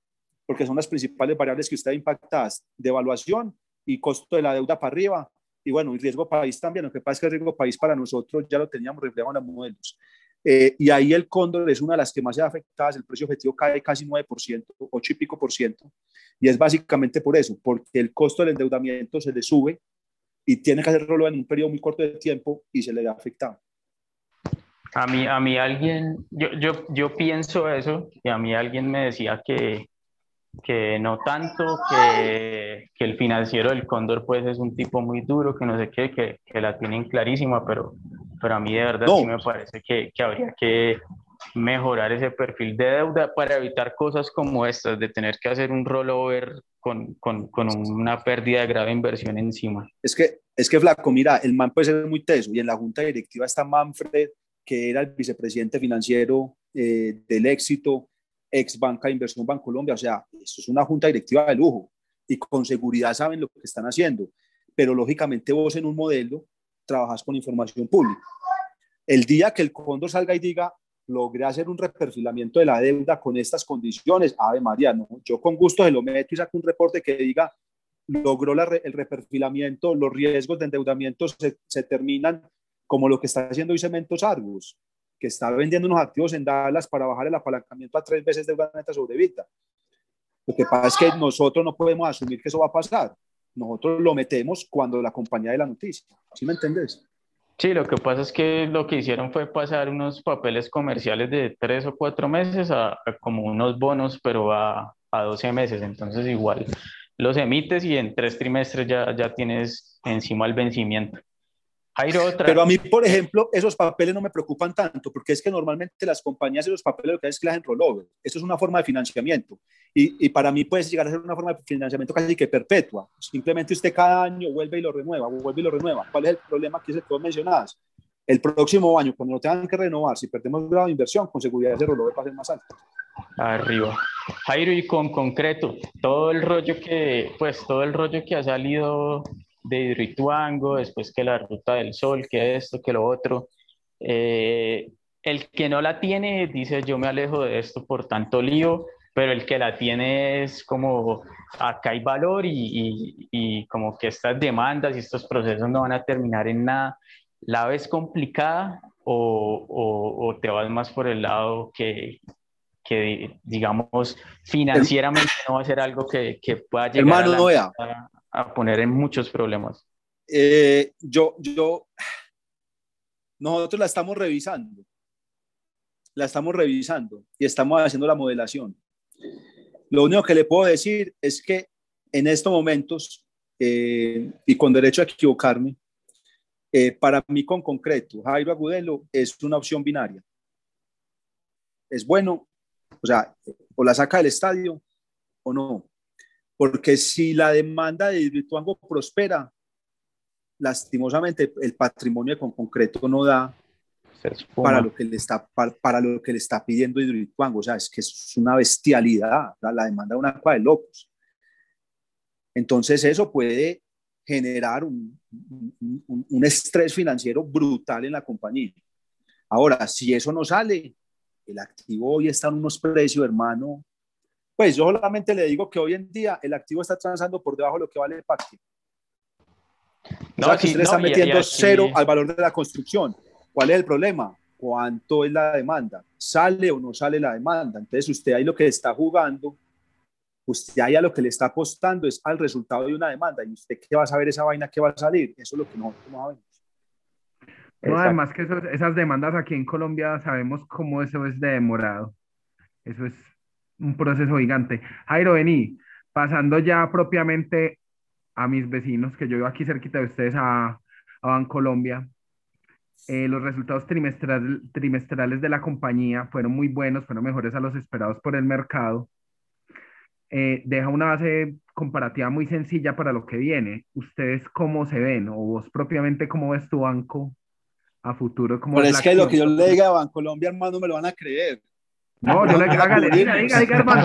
porque son las principales variables que usted impactadas, devaluación y costo de la deuda para arriba, y bueno, y riesgo país también, lo que pasa es que el riesgo país para nosotros ya lo teníamos reflejado en los modelos. Eh, y ahí el cóndor es una de las que más se ha afectado, el precio objetivo cae casi 9%, 8 y pico por ciento, y es básicamente por eso, porque el costo del endeudamiento se le sube y tiene que hacerlo en un periodo muy corto de tiempo y se le ha afectado. A mí, a mí alguien, yo, yo, yo pienso eso, y a mí alguien me decía que, que no tanto, que, que, el financiero del Cóndor pues es un tipo muy duro, que no sé qué, que, que la tienen clarísima, pero, pero a mí de verdad sí me parece que, que, habría que mejorar ese perfil de deuda para evitar cosas como estas, de tener que hacer un rollover con, con, con una pérdida de grave inversión encima. Es que, es que Flaco, mira, el man puede ser muy teso y en la junta directiva está Manfred, que era el vicepresidente financiero eh, del éxito, ex banca de inversión Bancolombia, o sea, eso es una junta directiva de lujo y con seguridad saben lo que están haciendo, pero lógicamente vos en un modelo trabajas con información pública. El día que el Cóndor salga y diga, logré hacer un reperfilamiento de la deuda con estas condiciones, Ave María, no, yo con gusto se lo meto y saco un reporte que diga, logró la, el reperfilamiento, los riesgos de endeudamiento se, se terminan como lo que está haciendo hoy Cementos Argus que está vendiendo unos activos en Dallas para bajar el apalancamiento a tres veces de neta sobre Vita. Lo que pasa es que nosotros no podemos asumir que eso va a pasar. Nosotros lo metemos cuando la compañía de la noticia. ¿Sí me entendés? Sí, lo que pasa es que lo que hicieron fue pasar unos papeles comerciales de tres o cuatro meses a, como unos bonos, pero a, a 12 meses. Entonces igual los emites y en tres trimestres ya, ya tienes encima el vencimiento. Pero a mí, por ejemplo, esos papeles no me preocupan tanto, porque es que normalmente las compañías y los papeles lo que hacen es que las hacen rollover. Eso es una forma de financiamiento. Y, y, para mí puede llegar a ser una forma de financiamiento casi que perpetua. Simplemente usted cada año vuelve y lo renueva, vuelve y lo renueva. ¿Cuál es el problema que es el que vos mencionabas? El próximo año, cuando lo tengan que renovar, si perdemos grado de inversión, con seguridad ese rollover va a ser más alto. Arriba. Jairo, y con concreto, todo el rollo que, pues todo el rollo que ha salido de Hidroituango, después que la Ruta del Sol, que esto, que lo otro. Eh, el que no la tiene dice yo me alejo de esto por tanto lío, pero el que la tiene es como acá hay valor y, y, como que estas demandas y estos procesos no van a terminar en nada. ¿La ves complicada o, o, te vas más por el lado que, que digamos, financieramente no va a ser algo que, que pueda llegar a, a poner en muchos problemas? Eh, yo, yo, nosotros la estamos revisando, la estamos revisando y estamos haciendo la modelación. Lo único que le puedo decir es que en estos momentos, eh, y con derecho a equivocarme, eh, para mí con concreto, Jairo Agudelo es una opción binaria. Es bueno, o sea, o la saca del estadio o no porque si la demanda de Hidroituango prospera, lastimosamente el patrimonio con concreto no da para lo que le está para, lo que le está pidiendo Hidroituango, o sea, es que es una bestialidad, la, demanda de una agua de locos. Entonces eso puede generar un, un, estrés financiero brutal en la compañía. Ahora, si eso no sale, el activo hoy está en unos precios, hermano, pues yo solamente le digo que hoy en día el activo está transando por debajo de lo que vale el pacto. No, o sea, que usted le está metiendo cero al valor de la construcción. ¿Cuál es el problema? ¿Cuánto es la demanda? ¿Sale o no sale la demanda? Entonces usted ahí lo que está jugando, usted ahí a lo que le está apostando es al resultado de una demanda. ¿Y usted qué va a saber esa vaina que va a salir? Eso es lo que nosotros no sabemos. No, además que esas demandas aquí en Colombia sabemos cómo eso es de demorado. Eso es un proceso gigante. Jairo, vení, pasando ya propiamente a mis vecinos, que yo vivo aquí cerquita de ustedes, a, a Bancolombia. Eh, los resultados trimestrales, trimestrales de la compañía fueron muy buenos, fueron mejores a los esperados por el mercado. Eh, deja una base comparativa muy sencilla para lo que viene. ¿Ustedes cómo se ven? ¿O vos propiamente cómo ves tu banco a futuro? Pero es que lo que yo le diga a Bancolombia, hermano, me lo van a creer. No, yo le hágale, diga, diga, diga, hermano.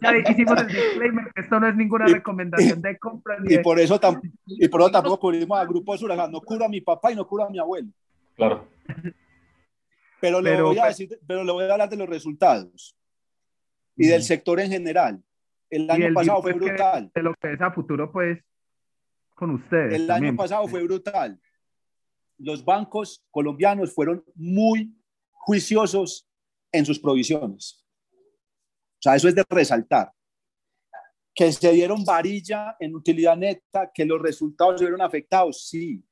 ya, hicimos el disclaimer que esto no es ninguna recomendación de compra. y, por eso y por eso tampoco cubrimos a Grupo de Suraján. No cura a mi papá y no cura a mi abuelo. Claro. Pero le, voy a pues decir, pero le voy a hablar de los resultados y del sector en general. El año pasado fue pues, brutal. De lo que es a futuro, pues, con ustedes. El año pasado fue brutal. Los bancos colombianos fueron muy juiciosos en sus provisiones. O sea, eso es de resaltar. Que se dieron varilla en utilidad neta, que los resultados se vieron afectados, sí,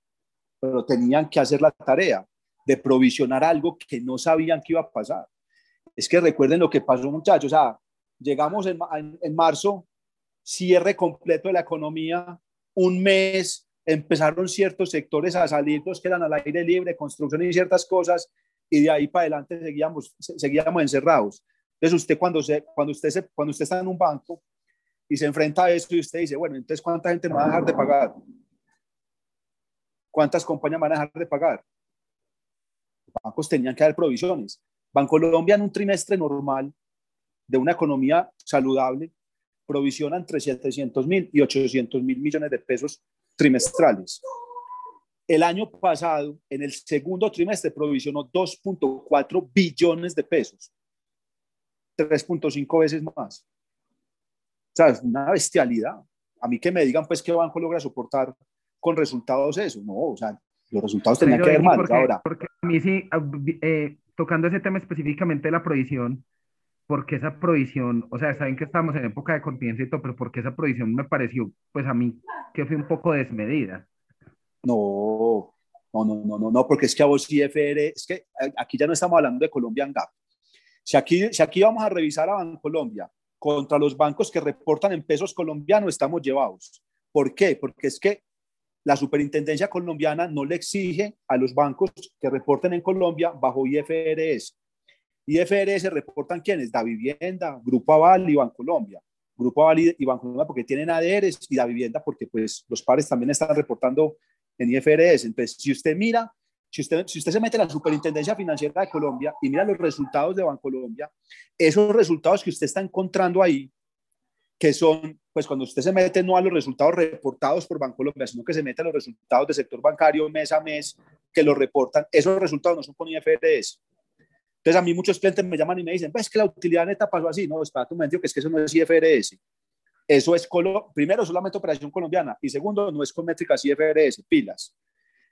pero tenían que hacer la tarea de provisionar algo que no sabían que iba a pasar. Es que recuerden lo que pasó, muchachos. O sea, llegamos en, en marzo, cierre completo de la economía, un mes, empezaron ciertos sectores a salir, los que eran al aire libre, construcción y ciertas cosas, y de ahí para adelante seguíamos, seguíamos encerrados. Entonces usted cuando, se, cuando, usted se, cuando usted está en un banco y se enfrenta a esto y usted dice, bueno, entonces ¿cuánta gente me va a dejar de pagar? ¿Cuántas compañías van a dejar de pagar? Los bancos tenían que dar provisiones. Banco Colombia en un trimestre normal de una economía saludable provisiona entre 700 mil y 800 mil millones de pesos trimestrales. El año pasado, en el segundo trimestre, provisionó 2.4 billones de pesos, 3.5 veces más. O sea, es una bestialidad. A mí que me digan, pues, que banco logra soportar con resultados eso. No, o sea, los resultados tenían que ver mal. ahora. Porque a mí sí, eh, tocando ese tema específicamente de la provisión, porque esa provisión, o sea, saben que estamos en época de contingencia y todo, pero porque esa provisión me pareció, pues a mí, que fue un poco desmedida. No, no, no, no, no, porque es que a vos IFR, es que aquí ya no estamos hablando de Colombian Gap. Si aquí, si aquí vamos a revisar a Bancolombia contra los bancos que reportan en pesos colombianos, estamos llevados. ¿Por qué? Porque es que la superintendencia colombiana no le exige a los bancos que reporten en Colombia bajo IFRS. IFRS reportan quiénes? Da Vivienda, Grupo Aval y Bancolombia. Grupo Aval y Bancolombia porque tienen ADRs y Da Vivienda porque pues los pares también están reportando en IFRS. Entonces, si usted mira, si usted, si usted se mete en la Superintendencia Financiera de Colombia y mira los resultados de Bancolombia, esos resultados que usted está encontrando ahí que son, pues cuando usted se mete no a los resultados reportados por Bancolombia, sino que se mete a los resultados del sector bancario mes a mes, que lo reportan, esos resultados no son con IFRS. Entonces a mí muchos clientes me llaman y me dicen, pues que la utilidad neta pasó así, no, espera un momento, que es que eso no es IFRS. Eso es, colo primero, solamente operación colombiana, y segundo, no es con métricas IFRS, pilas.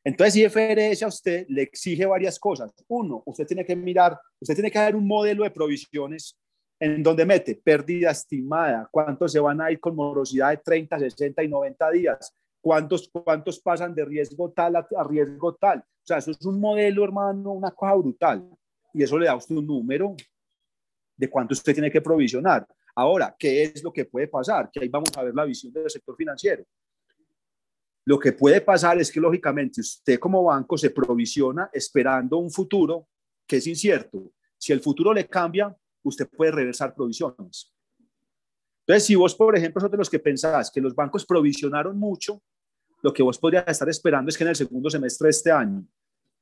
Entonces, IFRS a usted le exige varias cosas. Uno, usted tiene que mirar, usted tiene que dar un modelo de provisiones en donde mete pérdida estimada, cuántos se van a ir con morosidad de 30, 60 y 90 días, cuántos, cuántos pasan de riesgo tal a, riesgo tal. O sea, eso es un modelo, hermano, una cosa brutal. Y eso le da a usted un número de cuánto usted tiene que provisionar. Ahora, ¿qué es lo que puede pasar? Que ahí vamos a ver la visión del sector financiero. Lo que puede pasar es que, lógicamente, usted como banco se provisiona esperando un futuro que es incierto. Si el futuro le cambia, usted puede reversar provisiones. Entonces, si vos, por ejemplo, sos de los que pensás que los bancos provisionaron mucho, lo que vos podrías estar esperando es que en el segundo semestre de este año,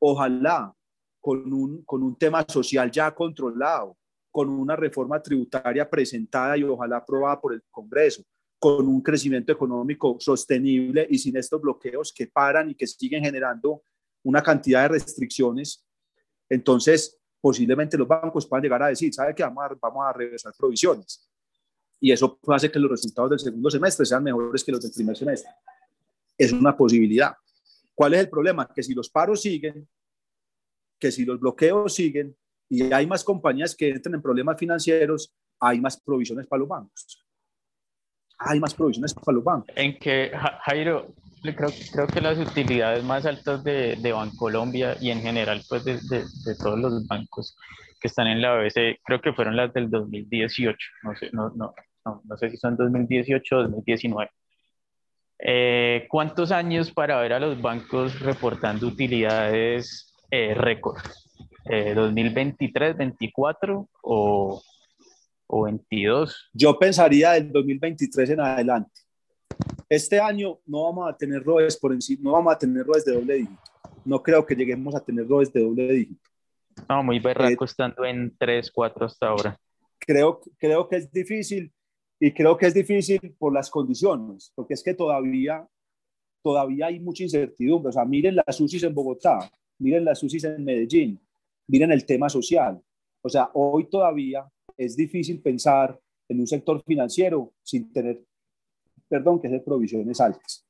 ojalá con un, con un tema social ya controlado, con una reforma tributaria presentada y ojalá aprobada por el Congreso, con un crecimiento económico sostenible y sin estos bloqueos que paran y que siguen generando una cantidad de restricciones, entonces posiblemente los bancos puedan llegar a decir, ¿sabe qué? Vamos a, vamos a regresar provisiones. Y eso hace que los resultados del segundo semestre sean mejores que los del primer semestre. Es una posibilidad. ¿Cuál es el problema? Que si los paros siguen, que si los bloqueos siguen y hay más compañías que entran en problemas financieros, hay más provisiones para los bancos. Hay más provisiones para los bancos. En que, Jairo, creo, creo que las utilidades más altas de, de Bancolombia y en general pues de, de, de, todos los bancos que están en la BBC, creo que fueron las del 2018, no sé, no, no, no, no sé si son 2018 o 2019. Eh, ¿Cuántos años para ver a los bancos reportando utilidades eh, récord? Eh, ¿2023, 24 o, o 22? Yo pensaría del 2023 en adelante. Este año no vamos a tener ROEs por encima, no vamos a tener ROEs de doble dígito. No creo que lleguemos a tener ROEs de doble dígito. No, muy berraco eh, estando en 3, 4 hasta ahora. Creo, creo que es difícil y creo que es difícil por las condiciones, porque es que todavía, todavía hay mucha incertidumbre. O sea, miren las UCIs en Bogotá, miren las UCIs en Medellín, miren el tema social. O sea, hoy todavía es difícil pensar en un sector financiero sin tener perdón, que de provisiones altas.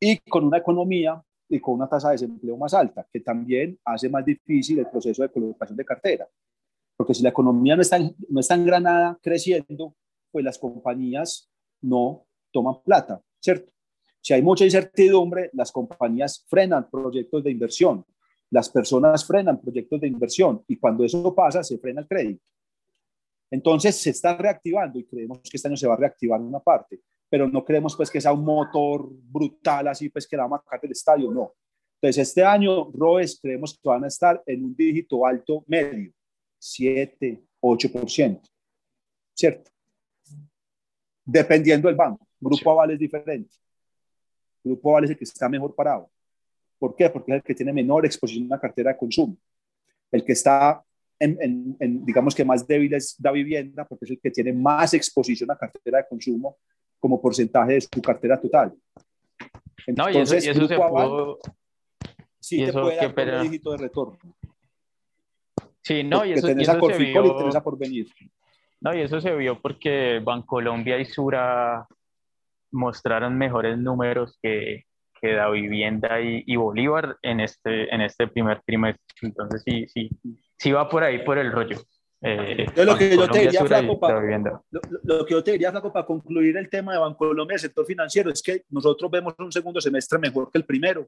Y con una economía y con una tasa de desempleo más alta, que también hace más difícil el proceso de colocación de cartera. Porque si la economía no está, no está engranada creciendo, pues las compañías no toman plata, ¿cierto? Si hay mucha incertidumbre, las compañías frenan proyectos de inversión, las personas frenan proyectos de inversión y cuando eso pasa, se frena el crédito. Entonces se está reactivando y creemos que este año se va a reactivar una parte, pero no creemos pues que sea un motor brutal así pues que la vamos a sacar del estadio, no. Entonces este año ROES creemos que van a estar en un dígito alto medio, 7, 8%, ¿cierto? Dependiendo del banco. Grupo Aval es diferente. Grupo Aval es el que está mejor parado. ¿Por qué? Porque es el que tiene menor exposición a la cartera de consumo. El que está en, en, digamos que más débil es da vivienda, porque es el que tiene más exposición a cartera de consumo como porcentaje de su cartera total. Entonces, no, y eso, se pudo... Sí, te puede dar un dígito de retorno. Sí, no, y eso, tenés y eso a Corficol vio... y tenés a Porvenir. No, y eso se vio porque Bancolombia y Sura mostraron mejores números que, que Da Vivienda y, y, Bolívar en este, en este primer trimestre. Entonces, sí, sí, sí va por ahí, por el rollo. Eh, lo, que yo te diría, Flaco, para, lo, lo, que yo te diría, Flaco, para concluir el tema de Bancolombia, el sector financiero, es que nosotros vemos un segundo semestre mejor que el primero,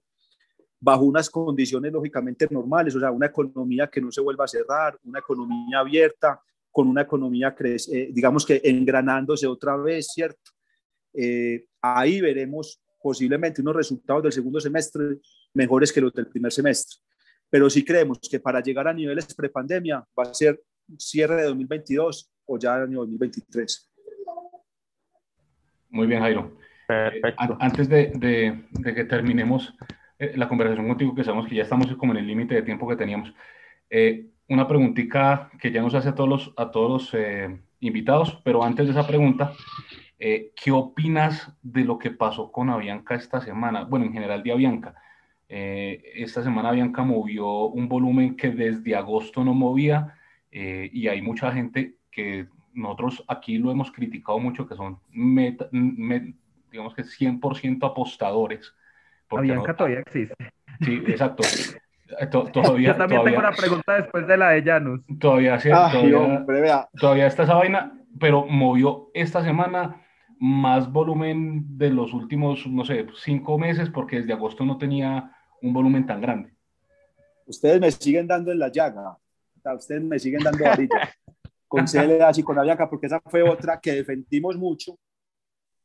bajo unas condiciones lógicamente normales, o sea, una economía que no se vuelva a cerrar, una economía abierta, con una economía, eh, digamos que engranándose otra vez, ¿cierto? Eh, ahí veremos posiblemente unos resultados del segundo semestre mejores que los del primer semestre. Pero sí creemos que para llegar a niveles prepandemia va a ser cierre de 2022 o ya año 2023. Muy bien, Jairo. Perfecto. antes de, de, que terminemos eh, la conversación contigo, que sabemos que ya estamos como en el límite de tiempo que teníamos, eh, una preguntita que ya nos hace a todos los, a todos los eh, invitados, pero antes de esa pregunta, ¿qué opinas de lo que pasó con Avianca esta semana? Bueno, en general de Avianca. esta semana Avianca movió un volumen que desde agosto no movía y hay mucha gente que nosotros aquí lo hemos criticado mucho, que son digamos que 100% apostadores. Avianca todavía existe. Sí, exacto. Todavía, Yo también tengo una pregunta después de la de Janus. Todavía, sí, todavía, todavía está esa vaina, pero movió esta semana más volumen de los últimos, no sé, cinco meses, porque desde agosto no tenía un volumen tan grande. Ustedes me siguen dando en la llaga. Ustedes me siguen dando ahorita con CLA y con Avianca, porque esa fue otra que defendimos mucho,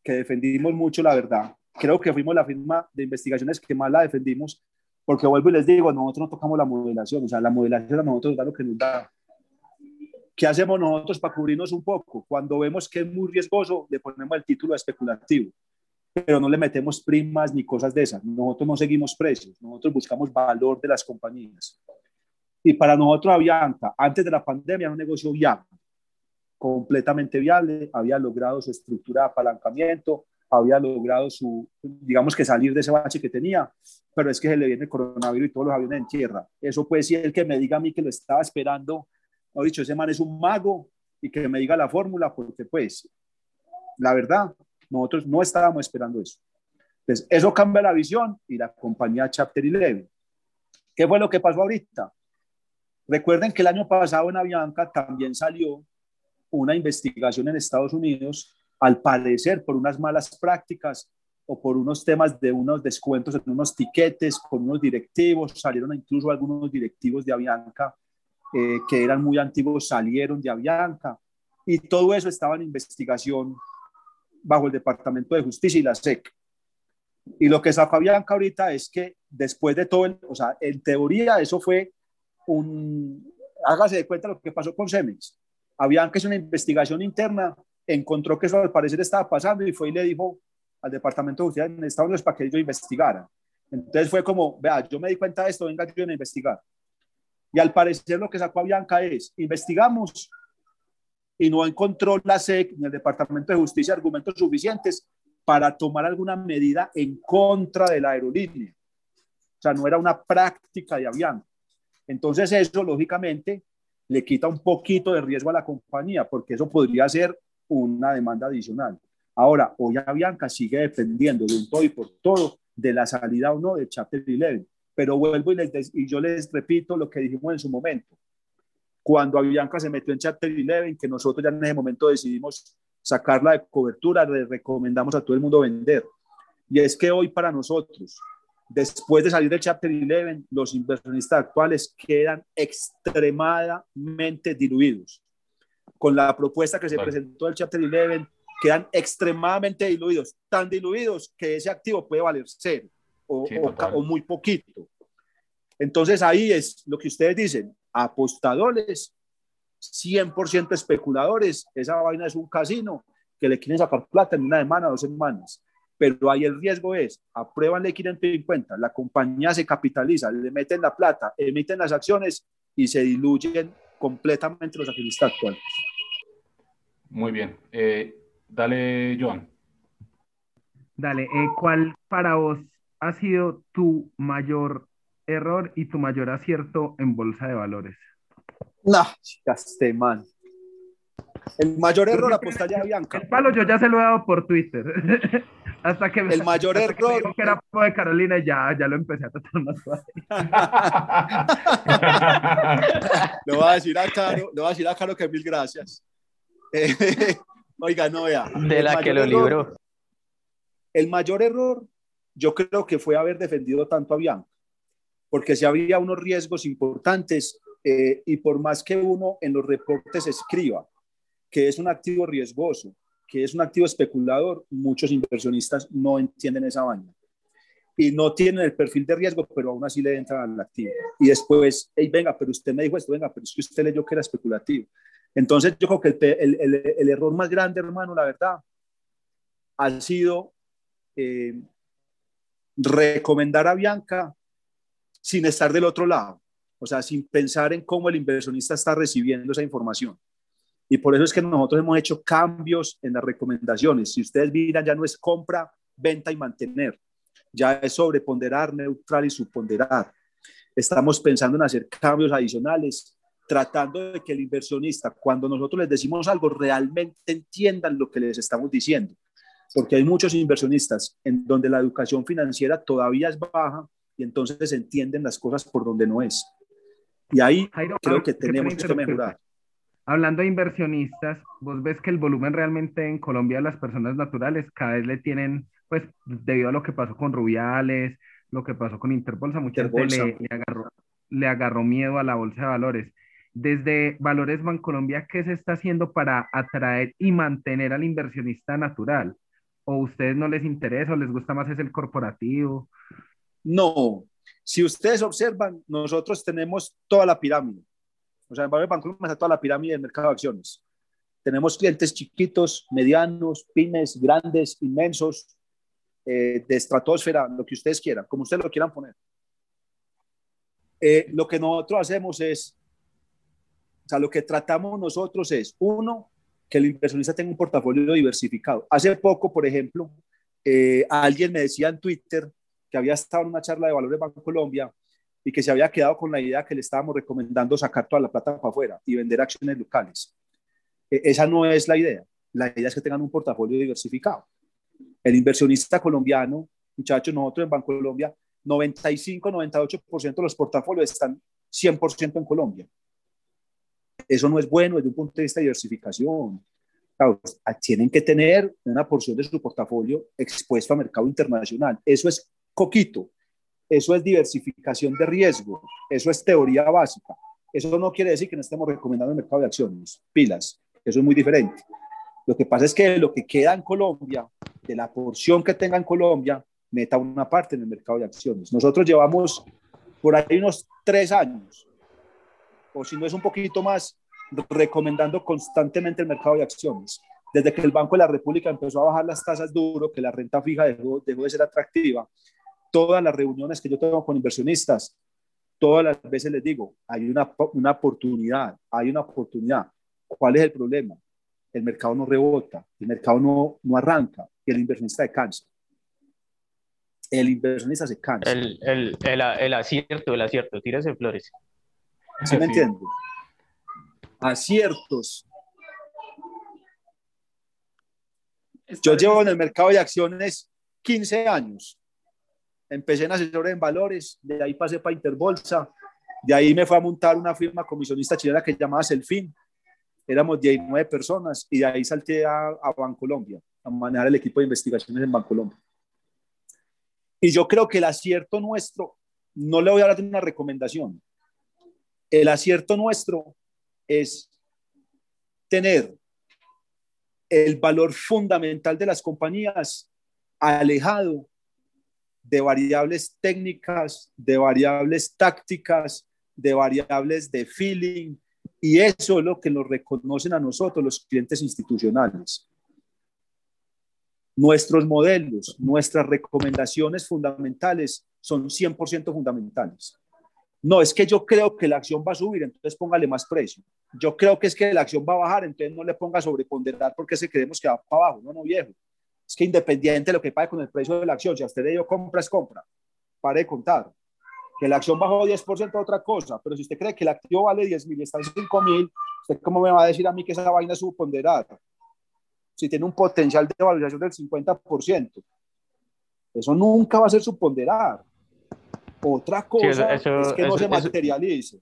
que defendimos mucho, la verdad. Creo que fuimos la firma de investigaciones que más la defendimos, porque vuelvo y les digo, nosotros no tocamos la modelación, o sea, la modelación a nosotros da lo que nos da. ¿Qué hacemos nosotros para cubrirnos un poco? Cuando vemos que es muy riesgoso, le ponemos el título especulativo, pero no le metemos primas ni cosas de esas. Nosotros no seguimos precios, nosotros buscamos valor de las compañías. Y para nosotros Avianca, antes de la pandemia, era un negocio viable, completamente viable, había logrado su estructura de apalancamiento, había logrado su, digamos que salir de ese bache que tenía, pero es que se le viene el coronavirus y todos los aviones en tierra. Eso puede ser el que me diga a mí que lo estaba esperando, ha dicho, ese man es un mago y que me diga la fórmula, porque pues, la verdad, nosotros no estábamos esperando eso. Entonces, eso cambia la visión y la compañía Chapter 11. ¿Qué fue lo que pasó ahorita? Recuerden que el año pasado en Avianca también salió una investigación en Estados Unidos, al parecer por unas malas prácticas o por unos temas de unos descuentos en unos tiquetes con unos directivos, salieron incluso algunos directivos de Avianca eh, que eran muy antiguos, salieron de Avianca y todo eso estaba en investigación bajo el Departamento de Justicia y la SEC. Y lo que sacó Avianca ahorita es que después de todo, o sea, en teoría eso fue un, hágase de cuenta lo que pasó con. Habían que es una investigación interna, encontró que eso al parecer estaba pasando y fue y le dijo al Departamento de Justicia en Estados Unidos para que ellos investigaran. Entonces fue como, vea, yo me di cuenta de esto, venga yo a investigar. Y al parecer lo que sacó Avianca es, investigamos y no encontró la SEC ni el Departamento de Justicia argumentos suficientes para tomar alguna medida en contra de la aerolínea. O sea, no era una práctica de Avianca. Entonces eso, lógicamente, le quita un poquito de riesgo a la compañía, porque eso podría ser una demanda adicional. Ahora, hoy Avianca sigue dependiendo de un todo y por todo de la salida o no de Chapter 11. Pero vuelvo y, les y yo les repito lo que dijimos en su momento. Cuando Avianca se metió en Chapter 11, que nosotros ya en ese momento decidimos sacarla de cobertura, le recomendamos a todo el mundo vender. Y es que hoy para nosotros Después de salir del Chapter 11, los inversionistas actuales quedan extremadamente diluidos. Con la propuesta que se presentó del Chapter 11, quedan extremadamente diluidos, tan diluidos que ese activo puede valer cero o, o, muy poquito. Entonces ahí es lo que ustedes dicen, apostadores, 100% especuladores, esa vaina es un casino que le quieren sacar plata en una semana, dos semanas pero ahí el riesgo es, apruebanle 550, la compañía se capitaliza, le meten la plata, emiten las acciones y se diluyen completamente los accionistas actuales. Muy bien. Eh, dale, Joan. Dale, eh, ¿cuál para vos ha sido tu mayor error y tu mayor acierto en bolsa de valores? No, este man. El mayor error apostar ya Bianca. El palo yo ya se lo he dado por Twitter. hasta que el mayor error que, era de Carolina ya, ya lo empecé a tratar más fácil. lo voy a decir a Caro, lo voy a decir a Caro que mil gracias. oiga, no vea. De la que lo libró. El mayor error, yo creo que fue haber defendido tanto a Bianca, porque si había unos riesgos importantes eh, y por más que uno en los reportes escriba que es un activo riesgoso, que es un activo especulador, muchos inversionistas no entienden esa vaina y no tienen el perfil de riesgo, pero aún así le entran al activo. Y después, hey, venga, pero usted me dijo esto, venga, pero es que usted leyó que era especulativo. Entonces, yo creo que el, el, el, error más grande, hermano, la verdad, ha sido eh, recomendar a Bianca sin estar del otro lado, o sea, sin pensar en cómo el inversionista está recibiendo esa información. Y por eso es que nosotros hemos hecho cambios en las recomendaciones. Si ustedes miran, ya no es compra, venta y mantener ya es sobreponderar, neutral y subponderar. Estamos pensando en hacer cambios adicionales, tratando de que el inversionista, cuando nosotros les decimos algo, realmente entiendan lo que les estamos diciendo. Porque hay muchos inversionistas en donde la educación financiera todavía es baja y entonces entienden las cosas por donde no es. Y ahí creo que tenemos que mejorar. Hablando de inversionistas, vos ves que el volumen realmente en Colombia las personas naturales cada vez le tienen pues debido a lo que pasó con Rubiales, lo que pasó con Interbolsa, mucha gente le, agarró, le agarró miedo a la bolsa de valores. Desde Valores Bancolombia, ¿qué se está haciendo para atraer y mantener al inversionista natural? ¿O ustedes no les interesa o les gusta más es el corporativo? No, si ustedes observan, nosotros tenemos toda la pirámide. O sea, en Valores Bancolombia está toda la pirámide del mercado de acciones. Tenemos clientes chiquitos, medianos, pymes, grandes, inmensos, eh, de estratosfera, lo que ustedes quieran, como ustedes lo quieran poner. Eh, lo que nosotros hacemos es, o sea, lo que tratamos nosotros es, uno, que el inversionista tenga un portafolio diversificado. Hace poco, por ejemplo, eh, alguien me decía en Twitter que había estado en una charla de valores Banco Colombia y que se había quedado con la idea que le estábamos recomendando sacar toda la plata para afuera y vender acciones locales. esa no es la idea. La idea es que tengan un portafolio diversificado. El inversionista colombiano, muchachos, nosotros en Banco Colombia, 95, 98% de los portafolios están 100% en Colombia. Eso no es bueno desde un punto de vista de diversificación. tienen que tener una porción de su portafolio expuesto a mercado internacional. Eso es coquito. Eso es diversificación de riesgo. Eso es teoría básica. Eso no quiere decir que no estemos recomendando el mercado de acciones. Pilas. Eso es muy diferente. Lo que pasa es que lo que queda en Colombia, de la porción que tenga en Colombia, meta una parte en el mercado de acciones. Nosotros llevamos por ahí unos tres años, o si no es un poquito más, recomendando constantemente el mercado de acciones. Desde que el Banco de la República empezó a bajar las tasas duro, que la renta fija dejó, dejó de ser atractiva, todas las reuniones que yo tengo con inversionistas, todas las veces les digo, hay una, una oportunidad, hay una oportunidad. ¿Cuál es el problema? el mercado no rebota, el mercado no, no arranca y el inversionista se cansa. El inversionista se cansa. El, el, el, el acierto, el acierto, tírese flores. ¿Sí me entiende? Aciertos. Yo llevo en el mercado de acciones 15 años. Empecé en asesor en valores, de ahí pasé para Interbolsa, de ahí me fue a montar una firma comisionista chilena que llamaba Selfin éramos 19 personas y de ahí salté a, a Bancolombia, a manejar el equipo de investigaciones en Bancolombia. Y yo creo que el acierto nuestro, no le voy a dar una recomendación, el acierto nuestro es tener el valor fundamental de las compañías alejado de variables técnicas, de variables tácticas, de variables de feeling, y eso es lo que nos reconocen a nosotros los clientes institucionales. Nuestros modelos, nuestras recomendaciones fundamentales son 100% fundamentales. No es que yo creo que la acción va a subir, entonces póngale más precio. Yo creo que es que la acción va a bajar, entonces no le ponga sobreponderar porque se creemos que va para abajo. No, no, viejo. Es que independiente de lo que pague con el precio de la acción, si a usted le dio compra, es compra. Pare de contar que la acción bajó 10% es otra cosa, pero si usted cree que el activo vale 10 mil y está en 5 mil, ¿usted cómo me va a decir a mí que esa vaina es subponderada? Si tiene un potencial de valorización del 50%. Eso nunca va a ser subponderar. Otra cosa es que no se materialice.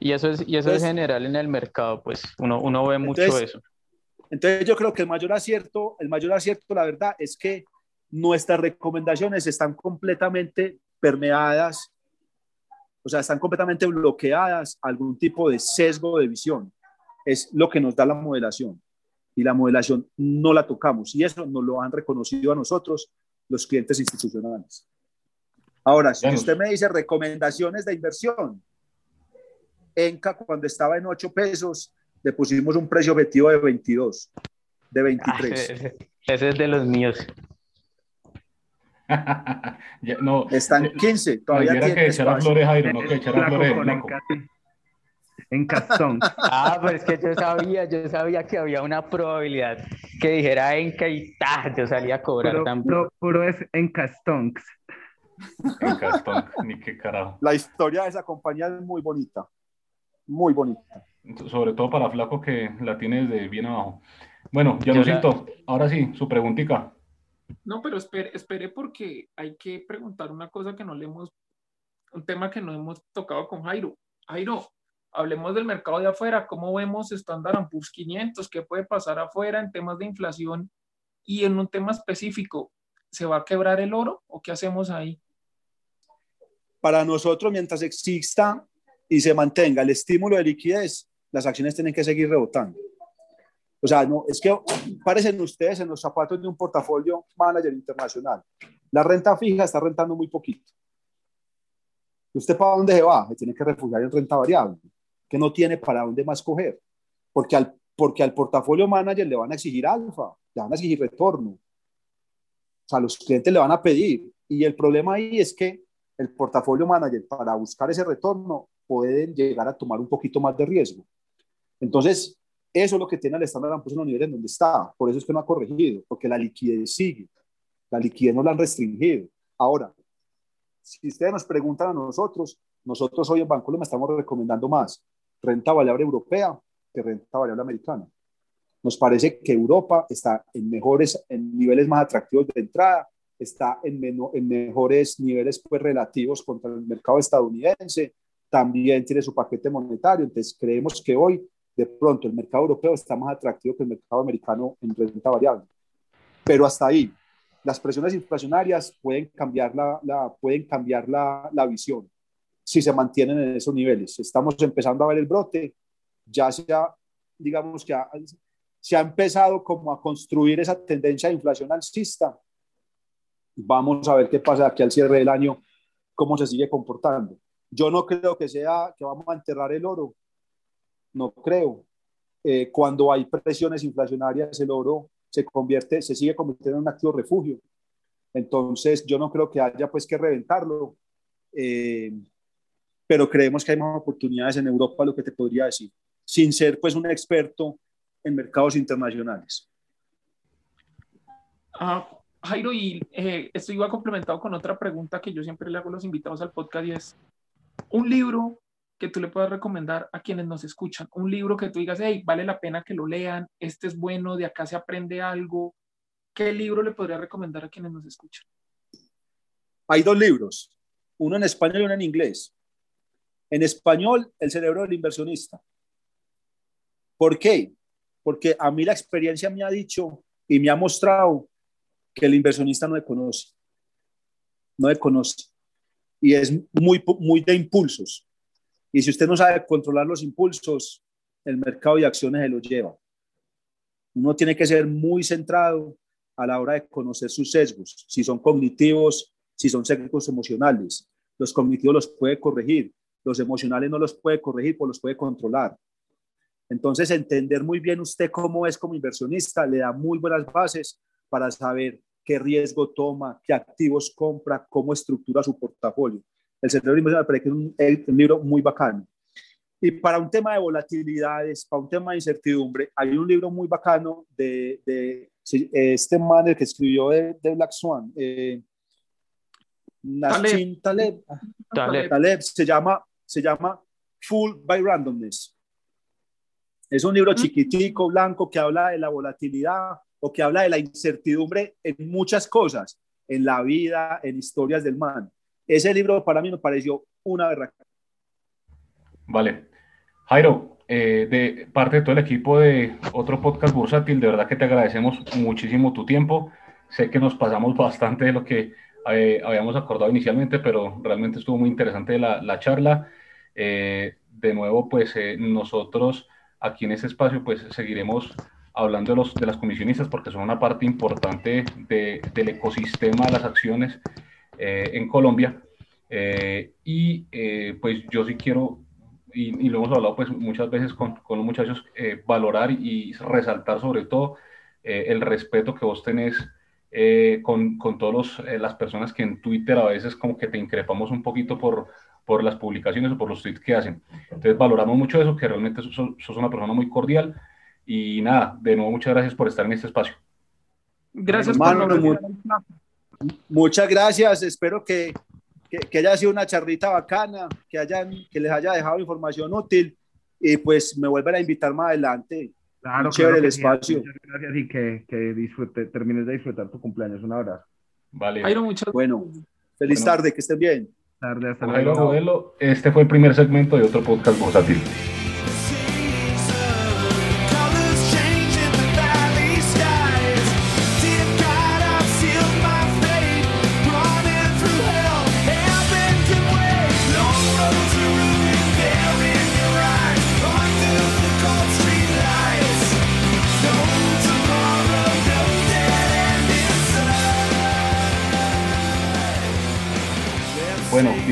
Y eso es, y eso es general en el mercado, pues uno, uno ve mucho eso. Entonces yo creo que el mayor acierto, el mayor acierto, la verdad, es que nuestras recomendaciones están completamente permeadas, o sea, están completamente bloqueadas algún tipo de sesgo de visión. Es lo que nos da la modelación. y la modelación no la tocamos. Y eso nos lo han reconocido a nosotros los clientes institucionales. Ahora, si usted me dice recomendaciones de inversión, Enca cuando estaba en 8 pesos, le pusimos un precio objetivo de 22, de 23. Ah, ese, es de los míos. no, Están 15, todavía tiene que echar a flores, Jairo, no que echar a flores. En Castón. Ah, pero es que yo sabía, yo sabía que había una probabilidad que dijera Enca y ta, yo salía a cobrar puro, también. Puro, puro es en Castonks. En ni qué carajo. La historia de esa compañía es muy bonita, muy bonita. Sobre todo para Flaco que la tiene desde bien abajo. Bueno, ya lo siento. Ahora sí, su preguntita. No, pero espere, espere porque hay que preguntar una cosa que no le hemos, un tema que no hemos tocado con Jairo. Jairo, hablemos del mercado de afuera, ¿cómo vemos Standard Poor's 500? ¿Qué puede pasar afuera en temas de inflación? Y en un tema específico, ¿se va a quebrar el oro o qué hacemos ahí? Para nosotros, mientras exista y se mantenga el estímulo de liquidez, las acciones tienen que seguir rebotando. O sea, no, es que parecen ustedes en los zapatos de un portafolio manager internacional. La renta fija está rentando muy poquito. ¿Usted para dónde se va? Se tiene que refugiar en renta variable, que no tiene para dónde más coger. Porque al, porque al portafolio manager le van a exigir alfa, le van a exigir retorno. O sea, los clientes le van a pedir. Y el problema ahí es que el portafolio manager, para buscar ese retorno, pueden llegar a tomar un poquito más de riesgo. Entonces, eso es lo que tiene el estándar en los niveles donde está. Por eso es que no ha corregido, porque la liquidez sigue. La liquidez no la han restringido. Ahora, si ustedes nos preguntan a nosotros, nosotros hoy en Banco me estamos recomendando más renta variable europea que renta variable americana. Nos parece que Europa está en mejores, en niveles más atractivos de entrada, está en, en mejores niveles pues, relativos contra el mercado estadounidense, también tiene su paquete monetario, entonces creemos que hoy de pronto el mercado europeo está más atractivo que el mercado americano en renta variable. Pero hasta ahí, las presiones inflacionarias pueden cambiar la, la pueden cambiar la, la, visión si se mantienen en esos niveles. Estamos empezando a ver el brote, ya se ha, digamos que se ha empezado como a construir esa tendencia de inflación alcista. Vamos a ver qué pasa aquí al cierre del año, cómo se sigue comportando. Yo no creo que sea que vamos a enterrar el oro, no creo. Eh, cuando hay presiones inflacionarias, el oro se convierte, se sigue convirtiendo en un activo refugio. Entonces, yo no creo que haya pues que reventarlo, eh, pero creemos que hay más oportunidades en Europa, lo que te podría decir, sin ser pues un experto en mercados internacionales. Ah, Jairo, y eh, esto iba complementado con otra pregunta que yo siempre le hago a los invitados al podcast y es, un libro que tú le puedas recomendar a quienes nos escuchan, un libro que tú digas, hey, vale la pena que lo lean, este es bueno, de acá se aprende algo. ¿Qué libro le podría recomendar a quienes nos escuchan? Hay dos libros, uno en español y uno en inglés. En español, El cerebro del inversionista. ¿Por qué? Porque a mí la experiencia me ha dicho y me ha mostrado que el inversionista no conoce. No conoce y es muy, muy de impulsos. Y si usted no sabe controlar los impulsos, el mercado de acciones se los lleva. Uno tiene que ser muy centrado a la hora de conocer sus sesgos, si son cognitivos, si son sesgos emocionales. Los cognitivos los puede corregir, los emocionales no los puede corregir, pues los puede controlar. Entonces, entender muy bien usted cómo es como inversionista le da muy buenas bases para saber qué riesgo toma, qué activos compra, cómo estructura su portafolio. El cerebro me parece que es un, un, libro muy bacano. Y para un tema de volatilidades, para un tema de incertidumbre, hay un libro muy bacano de, de este man que escribió de, de Black Swan, eh, Nassim Taleb. Taleb. Taleb. Se, llama, se llama Full by Randomness. Es un libro chiquitico, blanco, que habla de la volatilidad, o que habla de la incertidumbre en muchas cosas, en la vida, en historias del man. Ese libro para mí me pareció una verdad. Vale. Jairo, eh, de parte de todo el equipo de otro podcast bursátil, de verdad que te agradecemos muchísimo tu tiempo. Sé que nos pasamos bastante de lo que eh, habíamos acordado inicialmente, pero realmente estuvo muy interesante la, la charla. Eh, de nuevo, pues nosotros aquí en este espacio, pues seguiremos hablando de, los, de las comisionistas, porque son una parte importante del ecosistema de las acciones eh, en Colombia. Eh, y eh, pues yo sí quiero, y, lo hemos hablado pues muchas veces con, con los muchachos, valorar y resaltar sobre todo el respeto que vos tenés con, con todas las personas que en Twitter a veces como que te increpamos un poquito por, por las publicaciones o por los tweets que hacen. Entonces valoramos mucho eso, que realmente sos, sos una persona muy cordial y nada, de nuevo muchas gracias por estar en este espacio. Gracias por Muchas gracias, espero que, que, haya sido una charlita bacana, que, hayan, que les haya dejado información útil y pues me vuelven a invitar más adelante. Claro, chévere el espacio. Muchas gracias y que, que disfrute, termines de disfrutar tu cumpleaños. Un abrazo. Vale. Bueno, feliz tarde, que estén bien. Tarde, hasta luego. Este fue el primer segmento de otro podcast bursátil.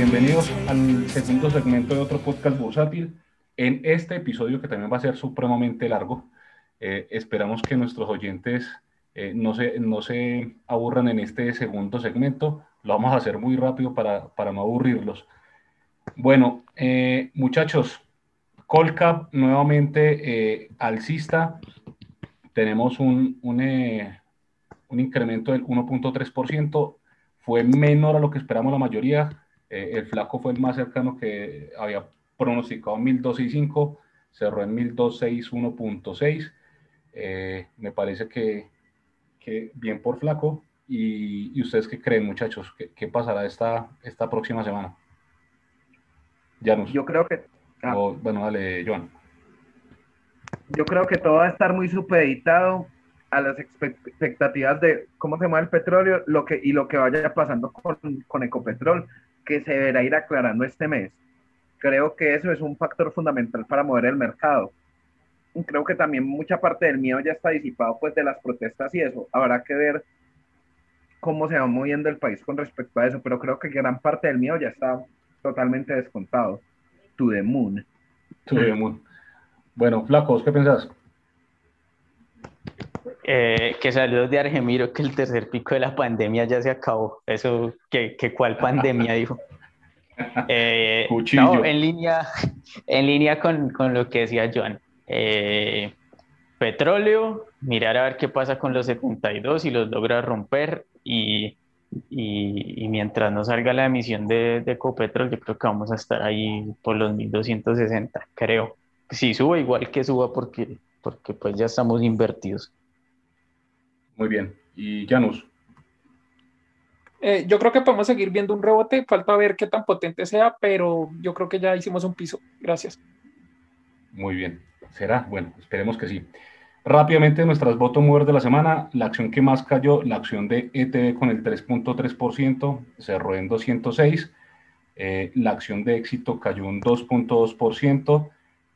Bienvenidos al segundo segmento de otro podcast bursátil. En este episodio, que también va a ser supremamente largo, eh, esperamos que nuestros oyentes eh, no, se, no se aburran en este segundo segmento. Lo vamos a hacer muy rápido para, para no aburrirlos. Bueno, eh, muchachos, Colcap nuevamente alcista. Tenemos un, un, un incremento del 1.3%. Fue menor a lo que esperamos la mayoría eh, el flaco fue el más cercano que había pronosticado 1265, cerró en 1261.6. Eh, me parece que, que, bien por flaco. ¿Y, y ustedes qué creen, muchachos? ¿Qué, qué pasará esta, esta próxima semana? Janus. Yo creo que. Ah. bueno, dale, Joan. Yo creo que todo va a estar muy supeditado a las expectativas de cómo se mueve el petróleo lo que, y lo que vaya pasando con, con Ecopetrol que se deberá ir aclarando este mes. Creo que eso es un factor fundamental para mover el mercado. Creo que también mucha parte del miedo ya está disipado pues de las protestas y eso. Habrá que ver cómo se va moviendo el país con respecto a eso, pero creo que gran parte del miedo ya está totalmente descontado. To the moon. To the moon. Bueno, Flacos, ¿qué pensás? Eh, que saludos de Argemiro, que el tercer pico de la pandemia ya se acabó. Eso, que, que cuál pandemia dijo. Eh, no, en línea, en línea con, con, lo que decía Joan. Eh, petróleo, mirar a ver qué pasa con los 72 y los logra romper y, y, y, mientras no salga la emisión de, de Ecopetrol, yo creo que vamos a estar ahí por los 1260, creo. Si suba, igual que suba porque, porque pues ya estamos invertidos. Muy bien. ¿Y Janus? Eh, yo creo que podemos seguir viendo un rebote, falta ver qué tan potente sea, pero yo creo que ya hicimos un piso. Gracias. Muy bien. ¿Será? Bueno, esperemos que sí. Rápidamente, nuestras bottom movers de la semana. La acción que más cayó, la acción de ETB con el 3.3%, cerró en 206. Eh, la acción de éxito cayó un 2.2%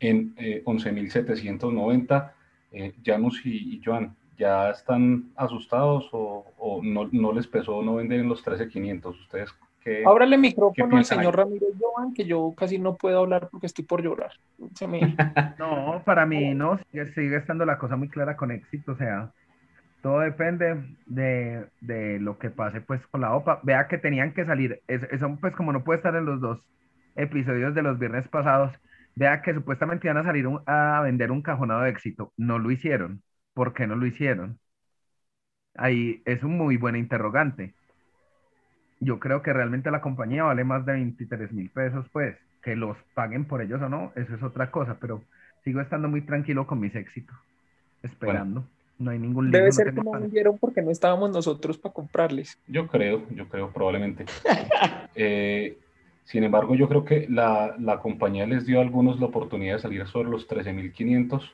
en 11.790. Eh, Janus y, y Joan, ya están asustados o, no, les pesó no vender en los 13,500? ¿Ustedes qué? Ábrale el micrófono al señor Ramírez Joan, que yo casi no puedo hablar porque estoy por llorar. no, para mí no, sigue, estando la cosa muy clara con éxito, o sea, todo depende de, lo que pase pues con la OPA. Vea que tenían que salir, eso pues como no puede estar en los dos episodios de los viernes pasados, vea que supuestamente iban a salir a vender un cajonado de éxito, no lo hicieron ¿por qué no lo hicieron? Ahí es un muy buen interrogante. Yo creo que realmente la compañía vale más de 23 mil pesos, pues que los paguen por ellos o no, eso es otra cosa, pero sigo estando muy tranquilo con mis éxitos, esperando. No hay ningún Debe ser que no vendieron porque no estábamos nosotros para comprarles. Yo creo, yo creo, probablemente. Eh, sin embargo, yo creo que la, la, compañía les dio a algunos la oportunidad de salir sobre los 13.500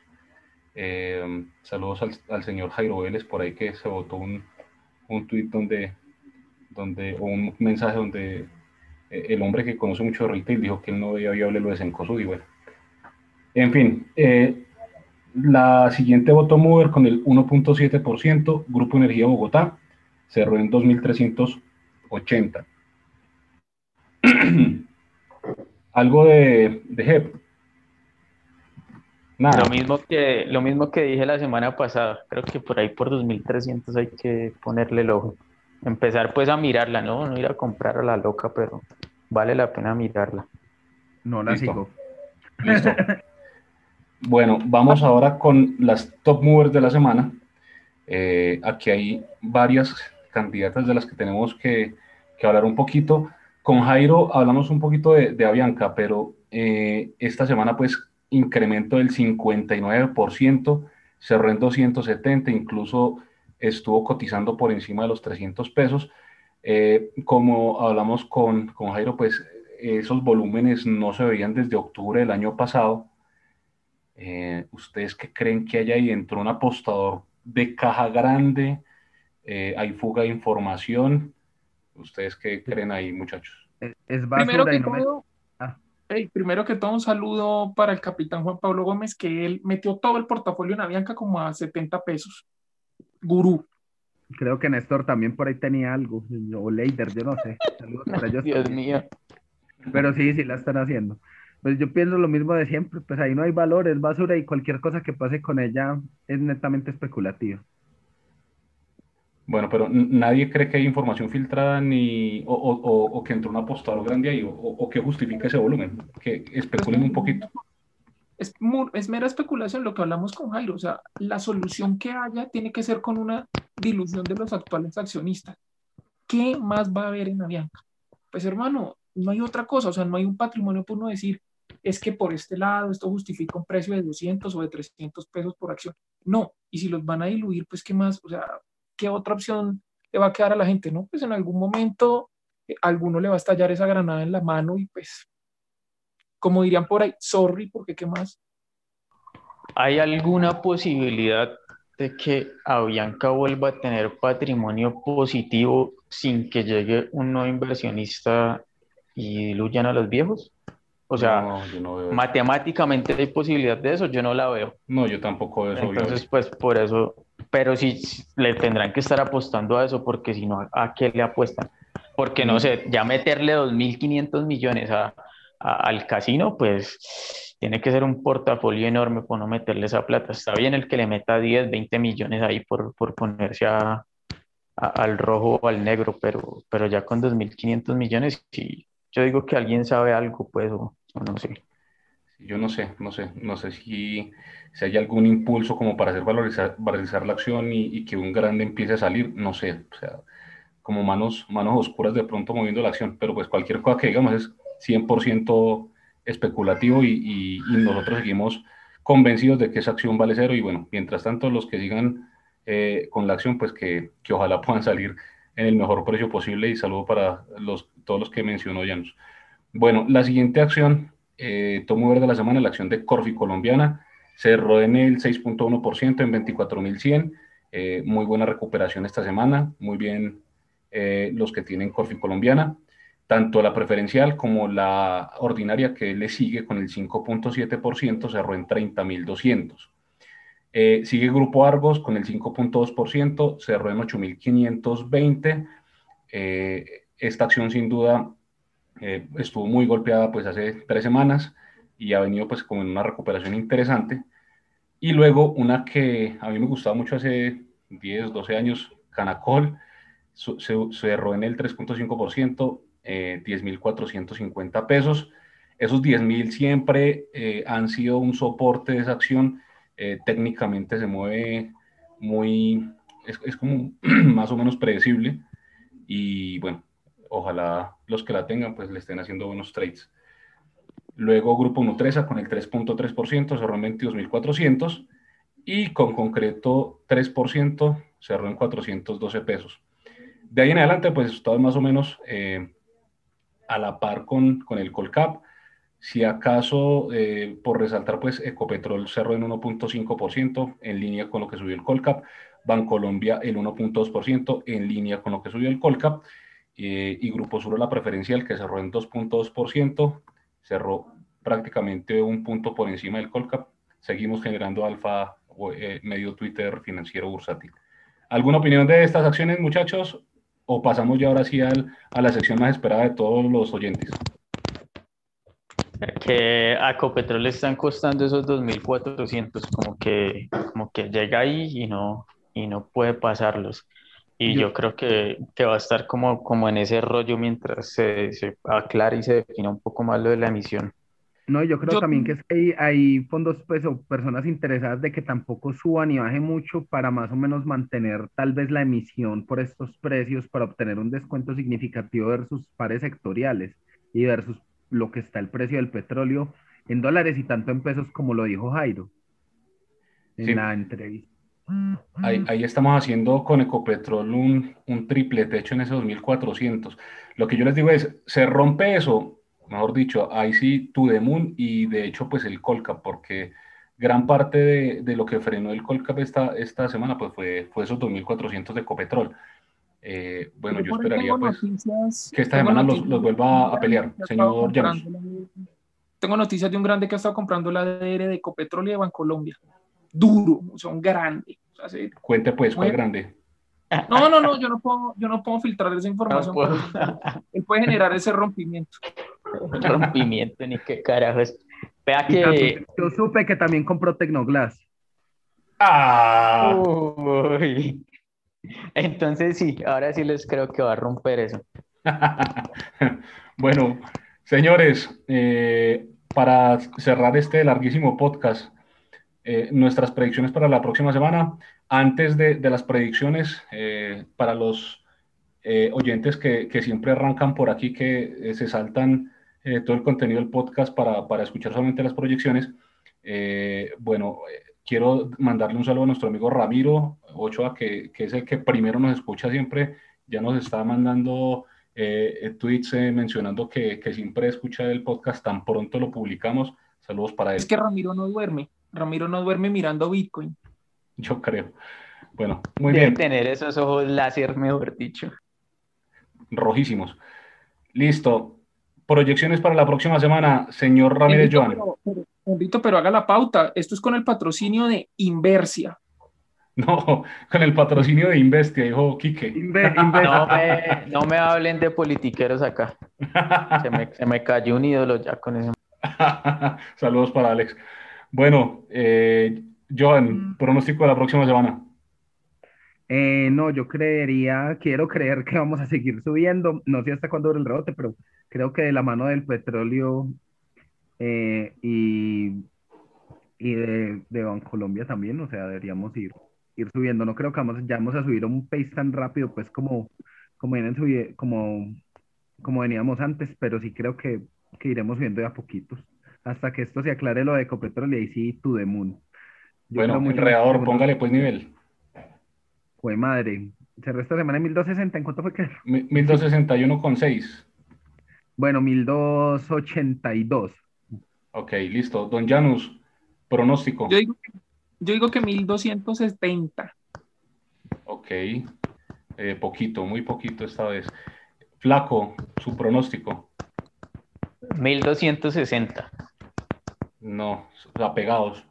eh, saludos al, señor Jairo Vélez por ahí que se votó un, un tweet donde, donde, o un mensaje donde eh, el hombre que conoce mucho de retail dijo que él no veía viable lo de Sencosud y bueno. En fin, eh, La siguiente bottom mover con el 1.7%, Grupo Energía Bogotá, cerró en 2.380. Algo de, de HEP. Nada. Lo mismo, que, lo mismo que dije la semana pasada, creo que por ahí por 2.300 hay que ponerle el ojo. Empezar pues a mirarla, ¿no? No ir a comprar a la loca, pero vale la pena mirarla. No la sigo. Listo. Bueno, vamos ahora con las top movers de la semana. Eh, aquí hay varias candidatas de las que tenemos que, hablar un poquito. Con Jairo hablamos un poquito de, Avianca, pero eh, esta semana pues incremento del 59%, cerró en 270, incluso estuvo cotizando por encima de los 300 pesos. Eh, como hablamos con, con Jairo, pues esos volúmenes no se veían desde octubre del año pasado eh, ¿Ustedes qué creen que hay ahí dentro? ¿Un apostador de caja grande? Eh, ¿Hay fuga de información? ¿Ustedes qué creen ahí, muchachos? Es primero, que todo, ah. primero que todo, un saludo para el capitán Juan Pablo Gómez, que él metió todo el portafolio en Avianca como a 70 pesos. Gurú. Creo que Néstor también por ahí tenía algo, o Leider, yo no sé. Saludos para ellos. Dios mío. Pero sí, sí la están haciendo pues yo pienso lo mismo de siempre, pues ahí no hay valor, es basura y cualquier cosa que pase con ella es netamente especulativa. Bueno, pero nadie cree que hay información filtrada ni o, o, o que entró un apostador grande ahí o, que justifique ese volumen, que especulen un poquito. Es, es mera especulación lo que hablamos con Jairo, o sea, la solución que haya tiene que ser con una dilución de los actuales accionistas. ¿Qué más va a haber en Avianca? Pues hermano, no hay otra cosa, o sea, no hay un patrimonio por uno decir, es que por este lado esto justifica un precio de 200 o de 300 pesos por acción. No, y si los van a diluir, pues qué más, o sea, ¿qué otra opción le va a quedar a la gente? No, pues en algún momento eh, alguno le va a estallar esa granada en la mano y pues, como dirían por ahí, sorry, porque qué más. ¿Hay alguna posibilidad de que Avianca vuelva a tener patrimonio positivo sin que llegue un nuevo inversionista y diluyan a los viejos? O sea, matemáticamente hay posibilidad de eso, yo no la veo. No, yo tampoco veo eso. Entonces, pues por eso, pero sí le tendrán que estar apostando a eso, porque si no, ¿a qué le apuestan? Porque no mm. sé, ya meterle 2.500 millones a, al casino, pues tiene que ser un portafolio enorme por no meterle esa plata. Está bien el que le meta 10, 20 millones ahí por, por ponerse a, al rojo o al negro, pero, pero ya con 2.500 millones, sí, yo digo que alguien sabe algo, pues, o, no sé. Yo no sé, no sé, no sé si, si hay algún impulso como para hacer valorizar, valorizar la acción y, que un grande empiece a salir, no sé, o sea, como manos, manos oscuras de pronto moviendo la acción, pero pues cualquier cosa que digamos es 100% especulativo y, y, nosotros seguimos convencidos de que esa acción vale cero y bueno, mientras tanto los que sigan eh, con la acción, pues que, que, ojalá puedan salir en el mejor precio posible y saludo para los, todos los que mencionó Janus. Bueno, la siguiente acción, eh, tomo verde de la semana, la acción de Corfi colombiana, cerró en el 6.1% en 24.100, eh, muy buena recuperación esta semana, muy bien eh, los que tienen Corfi colombiana, tanto la preferencial como la ordinaria que le sigue con el 5.7% cerró en 30.200. Eh, sigue Grupo Argos con el 5.2%, cerró en 8.520. Eh, esta acción sin duda estuvo muy golpeada pues hace tres semanas y ha venido pues como en una recuperación interesante. Y luego una que a mí me gustaba mucho hace 10, 12 años, Canacol, se cerró en el 3.5%, 10.450 pesos. Esos 10.000 siempre han sido un soporte de esa acción. técnicamente se mueve muy, es, es como más o menos predecible. Y bueno, ojalá los que la tengan pues le estén haciendo buenos trades. Luego Grupo Nutresa con el 3.3% cerró en 22.400 y con concreto 3% cerró en 412 pesos. De ahí en adelante pues está más o menos eh, a la par con, con el Colcap. Si acaso, eh, por resaltar, pues Ecopetrol cerró en 1.5% en línea con lo que subió el Colcap. Bancolombia el 1.2% en línea con lo que subió el Colcap. Eh, y Grupo Sur la preferencial que cerró en 2.2%, cerró prácticamente un punto por encima del Colcap, seguimos generando alfa eh, medio Twitter financiero bursátil. ¿Alguna opinión de estas acciones, muchachos? ¿O pasamos ya ahora sí al, a la sección más esperada de todos los oyentes? Que a Copetrol le están costando esos 2.400, como que, como que llega ahí y no, y no puede pasarlos. Y yo, creo que, que, va a estar como, como en ese rollo mientras se, se aclara y se defina un poco más lo de la emisión. No, yo creo también que hay, hay, fondos pues, o personas interesadas de que tampoco suban y baje mucho para más o menos mantener tal vez la emisión por estos precios para obtener un descuento significativo versus pares sectoriales y versus lo que está el precio del petróleo en dólares y tanto en pesos como lo dijo Jairo en la entrevista. Ahí, ahí, estamos haciendo con Ecopetrol un, un triple techo en ese 2400. Lo que yo les digo es, se rompe eso, mejor dicho, ahí sí to the moon y de hecho pues el Colcap, porque gran parte de, de, lo que frenó el Colcap esta, esta semana pues fue, fue esos 2.400 de Ecopetrol. Eh, bueno, yo esperaría pues que esta semana los, los, vuelva a pelear, señor Llanos. Tengo noticias de un grande que ha estado comprando la ADR de Ecopetrol y de Bancolombia duro, o sea, sea, Cuente pues, ¿cuál grande? No, no, no, yo no puedo, yo no puedo filtrar esa información. él puede generar ese rompimiento. rompimiento, ni qué carajos. Vea que... Yo supe que también compró Tecnoglass. Ah. Uy. Entonces sí, ahora sí les creo que va a romper eso. bueno, señores, eh, para cerrar este larguísimo podcast, eh, nuestras predicciones para la próxima semana. Antes de, de las predicciones, eh, para los eh, oyentes que, que, siempre arrancan por aquí, que se saltan todo el contenido del podcast para, para escuchar solamente las proyecciones, bueno, quiero mandarle un saludo a nuestro amigo Ramiro Ochoa, que, que es el que primero nos escucha siempre, ya nos está mandando tweets mencionando que, que siempre escucha el podcast, tan pronto lo publicamos. Saludos para él. Es que Ramiro no duerme. Ramiro no duerme mirando Bitcoin. Yo creo. Bueno, muy Debe bien. tener esos ojos láser, mejor dicho. Rojísimos. Listo. Proyecciones para la próxima semana, señor Ramírez Joan. Pero, pero haga la pauta. Esto es con el patrocinio de Inversia. No, con el patrocinio de Investia, dijo Quique. No, me, no, me, hablen de politiqueros acá. Se me, se me cayó un ídolo ya con eso. Saludos para Alex. Bueno, eh, Joan, pronóstico de la próxima semana. Eh, no, yo creería, quiero creer que vamos a seguir subiendo. No sé hasta cuándo dure el rebote, pero creo que de la mano del petróleo eh, y, y de, de Bancolombia también, o sea, deberíamos ir, ir subiendo. No creo que vamos, ya vamos a subir a un pace tan rápido, pues como, como, vienen como, como veníamos antes, pero sí creo que, que iremos subiendo de a poquitos hasta que esto se aclare lo de Ecopetrol y ahí sí, to the moon. Yo bueno, enredador, póngale pues nivel. Fue madre. Cerró esta semana en 1260, ¿en cuánto fue que? 1261,6. Bueno, 1282. Ok, listo. Don Janus, pronóstico. Yo digo, yo digo que 1270. Ok, eh, poquito, muy poquito esta vez. Flaco, su pronóstico. 1260. No, apegados.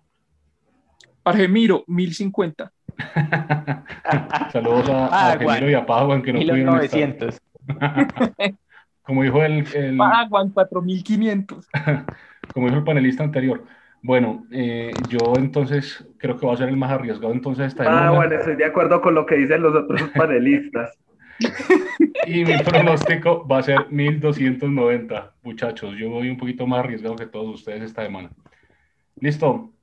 Argemiro, 1050. Saludos a, ah, Argemiro y a Paguan que no 1900. Como dijo el... el... Paguan, 4500. Como dijo el panelista anterior. Bueno, eh, yo entonces creo que va a ser el más arriesgado entonces esta Ah, bueno, estoy de acuerdo con lo que dicen los otros panelistas. Y mi pronóstico va a ser 1290, muchachos. Yo voy un poquito más arriesgado que todos ustedes esta semana. Listo.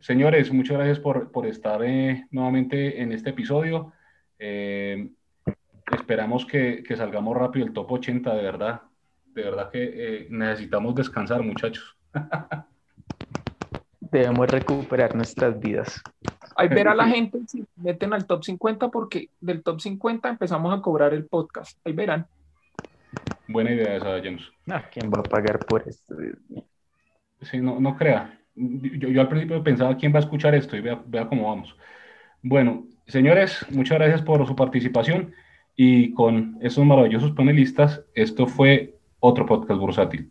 Señores, muchas gracias por, por estar eh, nuevamente en este episodio. Eh, esperamos que, que, salgamos rápido el top 80, de verdad. De verdad que eh, necesitamos descansar, muchachos. Debemos recuperar nuestras vidas. Hay ver a la gente si meten al top 50 porque del top 50 empezamos a cobrar el podcast. Ahí verán. Buena idea esa, James. Ah, ¿Quién va a pagar por esto? Sí, no, no crea yo, yo, al principio pensaba quién va a escuchar esto y vea, vea cómo vamos. Bueno, señores, muchas gracias por su participación y con esos maravillosos panelistas, esto fue otro podcast bursátil.